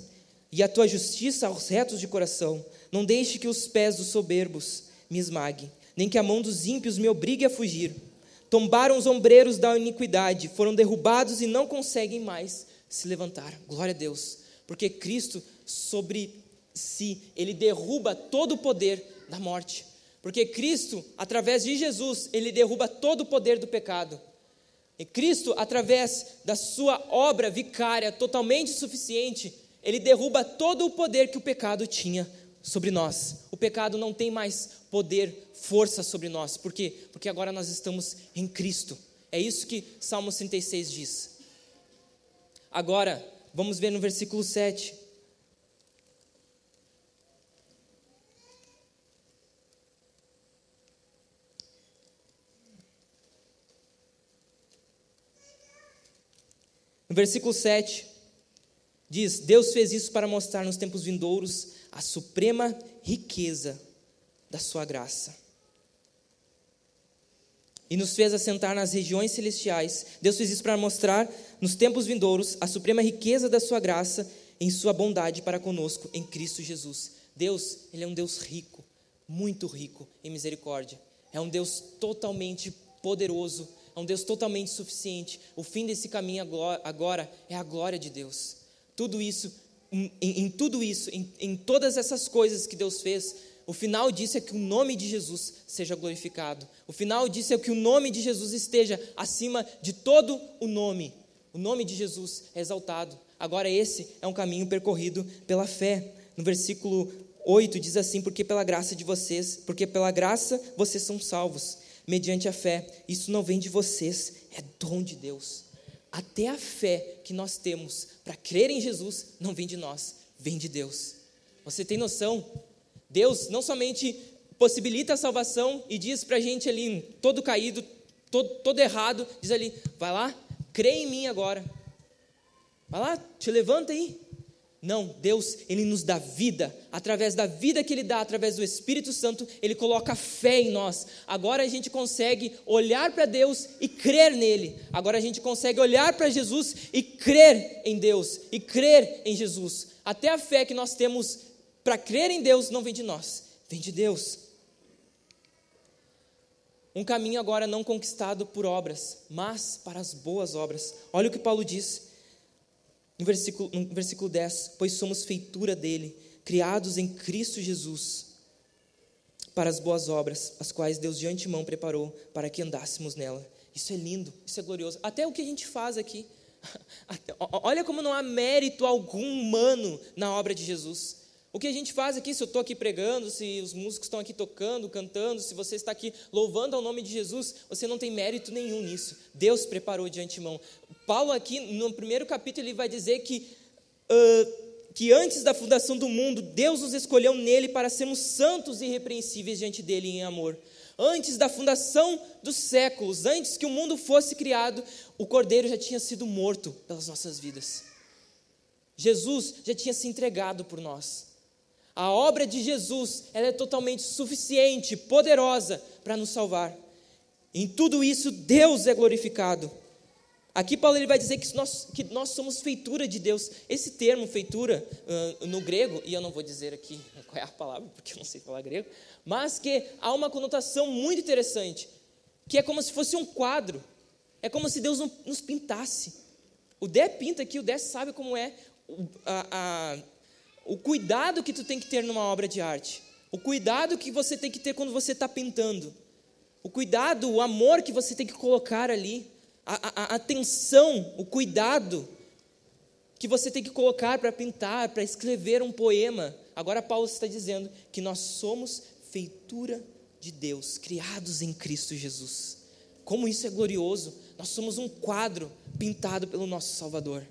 e a tua justiça aos retos de coração. Não deixe que os pés dos soberbos me esmaguem, nem que a mão dos ímpios me obrigue a fugir. Tombaram os ombreiros da iniquidade, foram derrubados e não conseguem mais se levantar. Glória a Deus, porque Cristo sobre si, ele derruba todo o poder da morte. Porque Cristo, através de Jesus, ele derruba todo o poder do pecado. E Cristo, através da sua obra vicária totalmente suficiente, ele derruba todo o poder que o pecado tinha sobre nós. O pecado não tem mais poder, força sobre nós. Por quê? Porque agora nós estamos em Cristo. É isso que Salmo 36 diz. Agora, vamos ver no versículo 7. Versículo 7, diz: Deus fez isso para mostrar nos tempos vindouros a suprema riqueza da sua graça. E nos fez assentar nas regiões celestiais. Deus fez isso para mostrar nos tempos vindouros a suprema riqueza da sua graça em sua bondade para conosco em Cristo Jesus. Deus, ele é um Deus rico, muito rico em misericórdia. É um Deus totalmente poderoso é um Deus totalmente suficiente. O fim desse caminho agora é a glória de Deus. Tudo isso, em, em tudo isso, em, em todas essas coisas que Deus fez, o final disso é que o nome de Jesus seja glorificado. O final disso é que o nome de Jesus esteja acima de todo o nome. O nome de Jesus é exaltado. Agora, esse é um caminho percorrido pela fé. No versículo 8 diz assim: Porque pela graça de vocês, porque pela graça vocês são salvos mediante a fé. Isso não vem de vocês, é dom de Deus. Até a fé que nós temos para crer em Jesus não vem de nós, vem de Deus. Você tem noção? Deus não somente possibilita a salvação e diz para a gente ali, todo caído, todo, todo errado, diz ali: vai lá, crê em mim agora. Vai lá, te levanta aí, não, Deus, Ele nos dá vida. Através da vida que Ele dá, através do Espírito Santo, Ele coloca fé em nós. Agora a gente consegue olhar para Deus e crer nele. Agora a gente consegue olhar para Jesus e crer em Deus. E crer em Jesus. Até a fé que nós temos para crer em Deus não vem de nós, vem de Deus. Um caminho agora não conquistado por obras, mas para as boas obras. Olha o que Paulo diz no versículo, no versículo 10: Pois somos feitura dele, criados em Cristo Jesus, para as boas obras, as quais Deus de antemão preparou para que andássemos nela. Isso é lindo, isso é glorioso. Até o que a gente faz aqui. Olha como não há mérito algum humano na obra de Jesus. O que a gente faz aqui, se eu estou aqui pregando, se os músicos estão aqui tocando, cantando, se você está aqui louvando ao nome de Jesus, você não tem mérito nenhum nisso. Deus preparou de antemão. Paulo aqui, no primeiro capítulo, ele vai dizer que, uh, que antes da fundação do mundo, Deus nos escolheu nele para sermos santos e irrepreensíveis diante dele em amor. Antes da fundação dos séculos, antes que o mundo fosse criado, o Cordeiro já tinha sido morto pelas nossas vidas. Jesus já tinha se entregado por nós. A obra de Jesus ela é totalmente suficiente, poderosa para nos salvar. Em tudo isso, Deus é glorificado. Aqui Paulo ele vai dizer que nós, que nós somos feitura de Deus. Esse termo, feitura, uh, no grego, e eu não vou dizer aqui qual é a palavra, porque eu não sei falar grego, mas que há uma conotação muito interessante, que é como se fosse um quadro. É como se Deus nos pintasse. O Dé pinta aqui, o Dé sabe como é a, a, o cuidado que tu tem que ter numa obra de arte. O cuidado que você tem que ter quando você está pintando. O cuidado, o amor que você tem que colocar ali a, a atenção, o cuidado que você tem que colocar para pintar, para escrever um poema. Agora Paulo está dizendo que nós somos feitura de Deus, criados em Cristo Jesus. Como isso é glorioso! Nós somos um quadro pintado pelo nosso Salvador.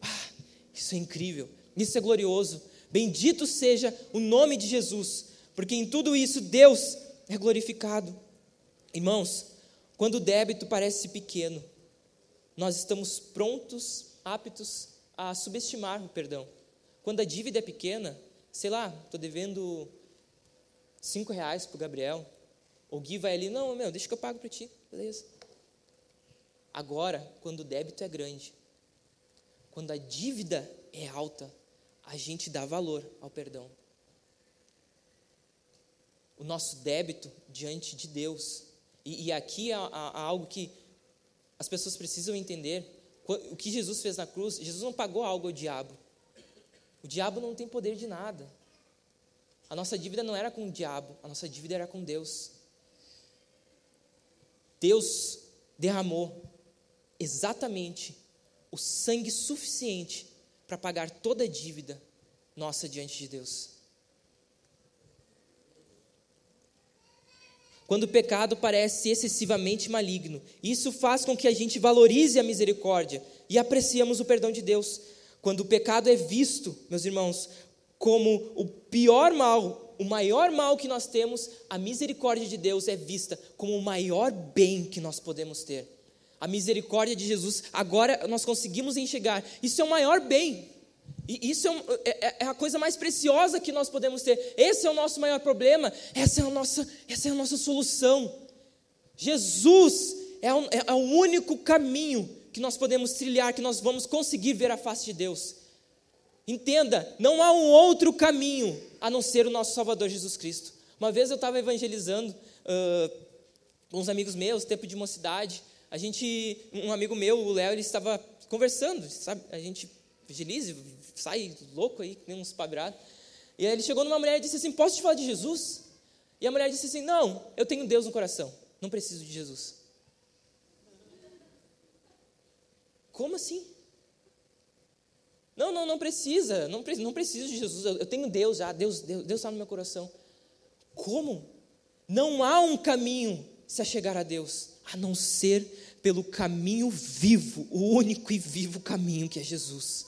Ah, isso é incrível, isso é glorioso. Bendito seja o nome de Jesus, porque em tudo isso Deus é glorificado. Irmãos, quando o débito parece pequeno, nós estamos prontos, aptos a subestimar o perdão. Quando a dívida é pequena, sei lá, estou devendo cinco reais para o Gabriel, o Gui vai ali, não, meu, deixa que eu pago para ti, beleza. Agora, quando o débito é grande, quando a dívida é alta, a gente dá valor ao perdão. O nosso débito diante de Deus. E, e aqui há, há algo que as pessoas precisam entender o que Jesus fez na cruz. Jesus não pagou algo ao diabo. O diabo não tem poder de nada. A nossa dívida não era com o diabo, a nossa dívida era com Deus. Deus derramou exatamente o sangue suficiente para pagar toda a dívida nossa diante de Deus. Quando o pecado parece excessivamente maligno, isso faz com que a gente valorize a misericórdia e apreciamos o perdão de Deus. Quando o pecado é visto, meus irmãos, como o pior mal, o maior mal que nós temos, a misericórdia de Deus é vista como o maior bem que nós podemos ter. A misericórdia de Jesus, agora nós conseguimos enxergar, isso é o maior bem. E isso é, é, é, é, a coisa mais preciosa que nós podemos ter. Esse é o nosso maior problema. Essa é a nossa, essa é a nossa solução. Jesus é, um, é, o único caminho que nós podemos trilhar, que nós vamos conseguir ver a face de Deus. Entenda, não há um outro caminho a não ser o nosso Salvador Jesus Cristo. Uma vez eu estava evangelizando uh, uns amigos meus, tempo de mocidade. A gente, um amigo meu, o Léo, ele estava conversando, sabe? A gente evangelize, sai louco aí, nem uns pabrados. E aí ele chegou numa mulher e disse assim: Posso te falar de Jesus? E a mulher disse assim: Não, eu tenho Deus no coração, não preciso de Jesus. Como assim? Não, não, não precisa, não, não preciso de Jesus, eu, eu tenho Deus já, Deus está Deus, está no meu coração. Como? Não há um caminho se a chegar a Deus, a não ser pelo caminho vivo, o único e vivo caminho que é Jesus.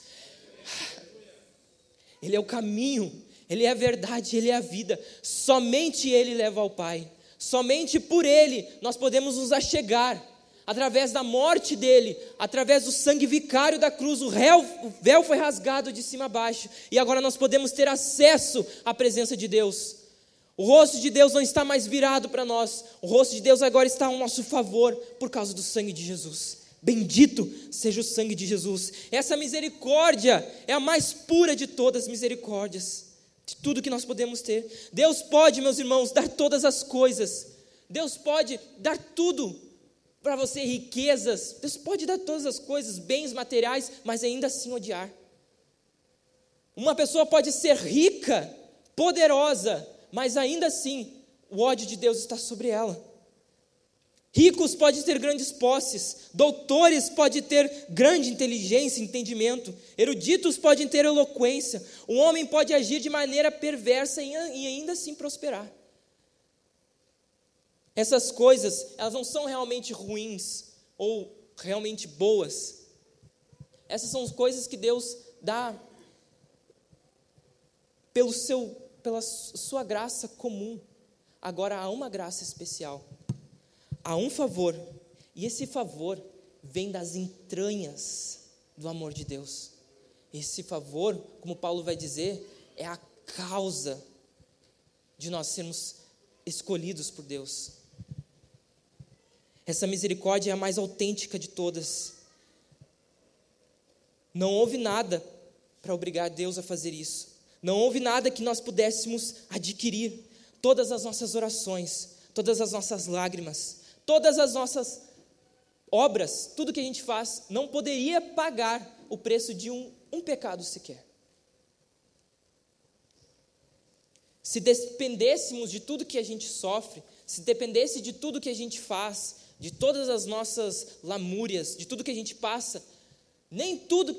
Ele é o caminho, Ele é a verdade, Ele é a vida. Somente Ele leva ao Pai. Somente por Ele nós podemos nos achegar. Através da morte dele, através do sangue vicário da cruz, o, réu, o véu foi rasgado de cima a baixo, e agora nós podemos ter acesso à presença de Deus. O rosto de Deus não está mais virado para nós, o rosto de Deus agora está ao nosso favor por causa do sangue de Jesus. Bendito seja o sangue de Jesus. Essa misericórdia é a mais pura de todas as misericórdias, de tudo que nós podemos ter. Deus pode, meus irmãos, dar todas as coisas. Deus pode dar tudo para você, riquezas. Deus pode dar todas as coisas, bens materiais, mas ainda assim odiar. Uma pessoa pode ser rica, poderosa, mas ainda assim o ódio de Deus está sobre ela. Ricos podem ter grandes posses, doutores podem ter grande inteligência entendimento, eruditos podem ter eloquência, um homem pode agir de maneira perversa e ainda assim prosperar. Essas coisas, elas não são realmente ruins ou realmente boas. Essas são as coisas que Deus dá pelo seu, pela sua graça comum. Agora há uma graça especial há um favor, e esse favor vem das entranhas do amor de Deus. Esse favor, como Paulo vai dizer, é a causa de nós sermos escolhidos por Deus. Essa misericórdia é a mais autêntica de todas. Não houve nada para obrigar Deus a fazer isso. Não houve nada que nós pudéssemos adquirir. Todas as nossas orações, todas as nossas lágrimas, todas as nossas obras, tudo que a gente faz, não poderia pagar o preço de um, um pecado sequer. Se dependêssemos de tudo que a gente sofre, se dependesse de tudo que a gente faz, de todas as nossas lamúrias, de tudo que a gente passa, nem tudo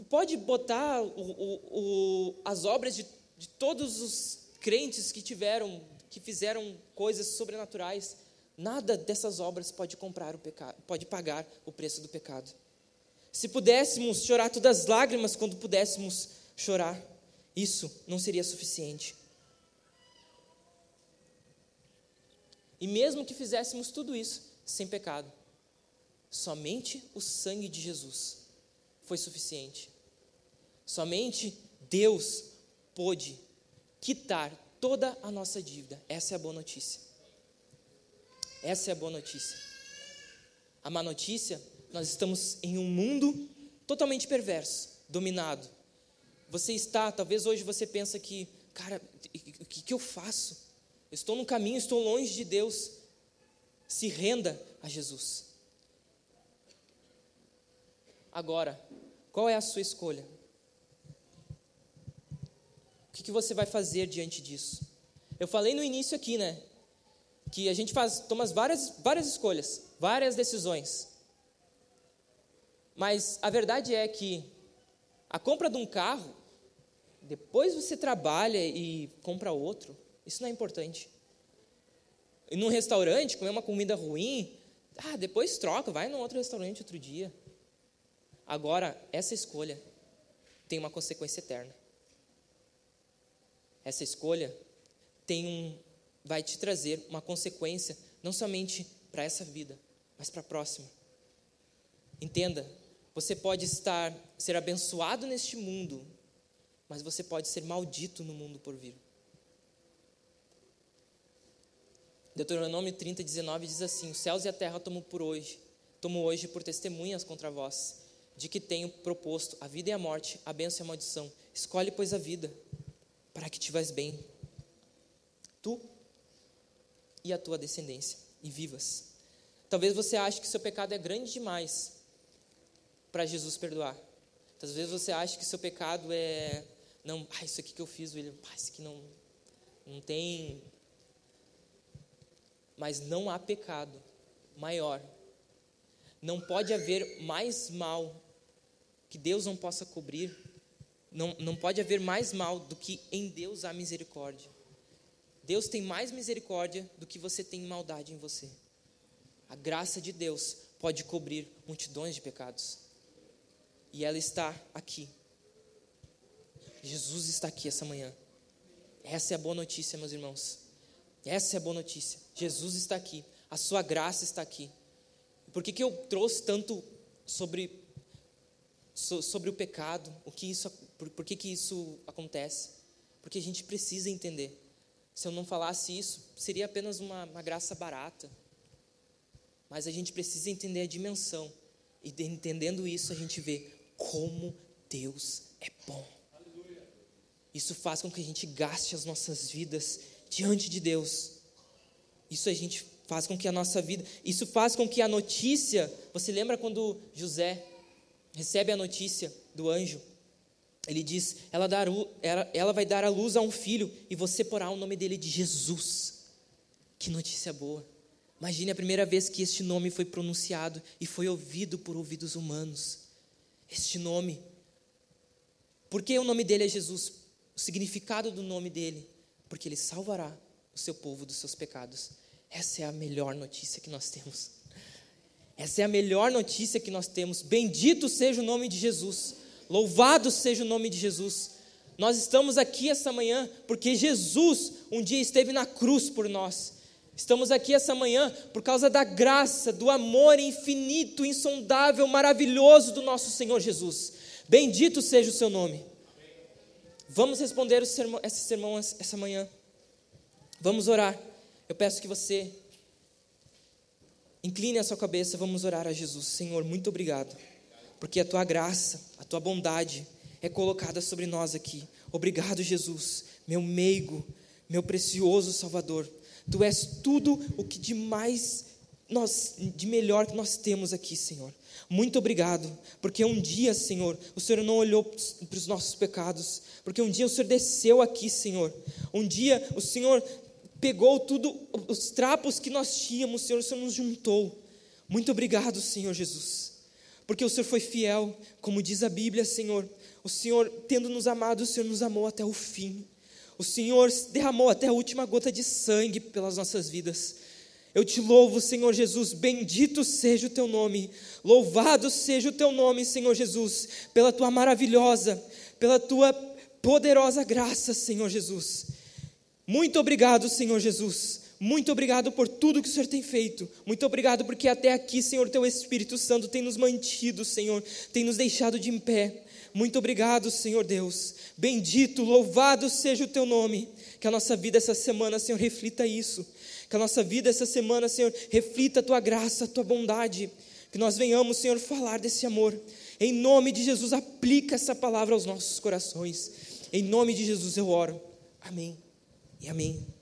pode botar o, o, o, as obras de, de todos os crentes que tiveram, que fizeram coisas sobrenaturais. Nada dessas obras pode comprar o pecado, pode pagar o preço do pecado. Se pudéssemos chorar todas as lágrimas quando pudéssemos chorar, isso não seria suficiente. E mesmo que fizéssemos tudo isso sem pecado, somente o sangue de Jesus foi suficiente. Somente Deus pôde quitar toda a nossa dívida. Essa é a boa notícia. Essa é a boa notícia. A má notícia, nós estamos em um mundo totalmente perverso, dominado. Você está, talvez hoje você pensa que, cara, o que, que eu faço? Eu estou no caminho, estou longe de Deus. Se renda a Jesus. Agora, qual é a sua escolha? O que, que você vai fazer diante disso? Eu falei no início aqui, né? que a gente faz, toma várias, várias escolhas, várias decisões. Mas a verdade é que a compra de um carro, depois você trabalha e compra outro, isso não é importante. E num restaurante, comer uma comida ruim, ah, depois troca, vai num outro restaurante outro dia. Agora, essa escolha tem uma consequência eterna. Essa escolha tem um, vai te trazer uma consequência não somente para essa vida, mas para a próxima. Entenda, você pode estar ser abençoado neste mundo, mas você pode ser maldito no mundo por vir. Deuteronômio 30, 19 diz assim: Os céus e a terra tomo por hoje, tomo hoje por testemunhas contra vós, de que tenho proposto a vida e a morte, a bênção e a maldição. Escolhe, pois, a vida, para que te vais bem, tu e a tua descendência, e vivas. Talvez você ache que seu pecado é grande demais para Jesus perdoar. Vezes você acha que seu pecado é não, ah, isso aqui que eu fiz, William, ah, isso aqui não não tem mas não há pecado maior. Não pode haver mais mal que Deus não possa cobrir. Não, não pode haver mais mal do que em Deus há misericórdia. Deus tem mais misericórdia do que você tem maldade em você. A graça de Deus pode cobrir multidões de pecados. E ela está aqui. Jesus está aqui essa manhã. Essa é a boa notícia, meus irmãos. Essa é a boa notícia. Jesus está aqui. A sua graça está aqui. Por que, que eu trouxe tanto sobre, sobre o pecado? O que isso, por, por que, que isso acontece? Porque a gente precisa entender. Se eu não falasse isso, seria apenas uma, uma graça barata. Mas a gente precisa entender a dimensão. E entendendo isso, a gente vê como Deus é bom. Isso faz com que a gente gaste as nossas vidas diante de Deus. Isso a gente faz com que a nossa vida, isso faz com que a notícia, você lembra quando José recebe a notícia do anjo? Ele diz: ela, dar, ela vai dar a luz a um filho e você porá o nome dele de Jesus. Que notícia boa. Imagine a primeira vez que este nome foi pronunciado e foi ouvido por ouvidos humanos. Este nome. Por que o nome dele é Jesus? O significado do nome dele porque Ele salvará o seu povo dos seus pecados. Essa é a melhor notícia que nós temos. Essa é a melhor notícia que nós temos. Bendito seja o nome de Jesus. Louvado seja o nome de Jesus. Nós estamos aqui essa manhã porque Jesus um dia esteve na cruz por nós. Estamos aqui essa manhã por causa da graça, do amor infinito, insondável, maravilhoso do nosso Senhor Jesus. Bendito seja o seu nome. Vamos responder esse sermão essa manhã. Vamos orar. Eu peço que você incline a sua cabeça, vamos orar a Jesus. Senhor, muito obrigado, porque a tua graça, a tua bondade é colocada sobre nós aqui. Obrigado, Jesus, meu meigo, meu precioso Salvador. Tu és tudo o que de mais nós, de melhor que nós temos aqui, Senhor. Muito obrigado, porque um dia, Senhor, o Senhor não olhou para os nossos pecados, porque um dia o Senhor desceu aqui, Senhor. Um dia o Senhor pegou tudo, os trapos que nós tínhamos, Senhor, o Senhor nos juntou. Muito obrigado, Senhor Jesus, porque o Senhor foi fiel, como diz a Bíblia, Senhor. O Senhor, tendo nos amado, o Senhor nos amou até o fim. O Senhor derramou até a última gota de sangue pelas nossas vidas. Eu te louvo, Senhor Jesus, bendito seja o teu nome, louvado seja o teu nome, Senhor Jesus, pela tua maravilhosa, pela tua poderosa graça, Senhor Jesus. Muito obrigado, Senhor Jesus. Muito obrigado por tudo que o Senhor tem feito. Muito obrigado porque até aqui, Senhor, teu Espírito Santo tem nos mantido, Senhor, tem nos deixado de em pé. Muito obrigado, Senhor Deus. Bendito, louvado seja o teu nome. Que a nossa vida essa semana, Senhor, reflita isso. Que a nossa vida essa semana, Senhor, reflita a tua graça, a tua bondade. Que nós venhamos, Senhor, falar desse amor. Em nome de Jesus, aplica essa palavra aos nossos corações. Em nome de Jesus eu oro. Amém e amém.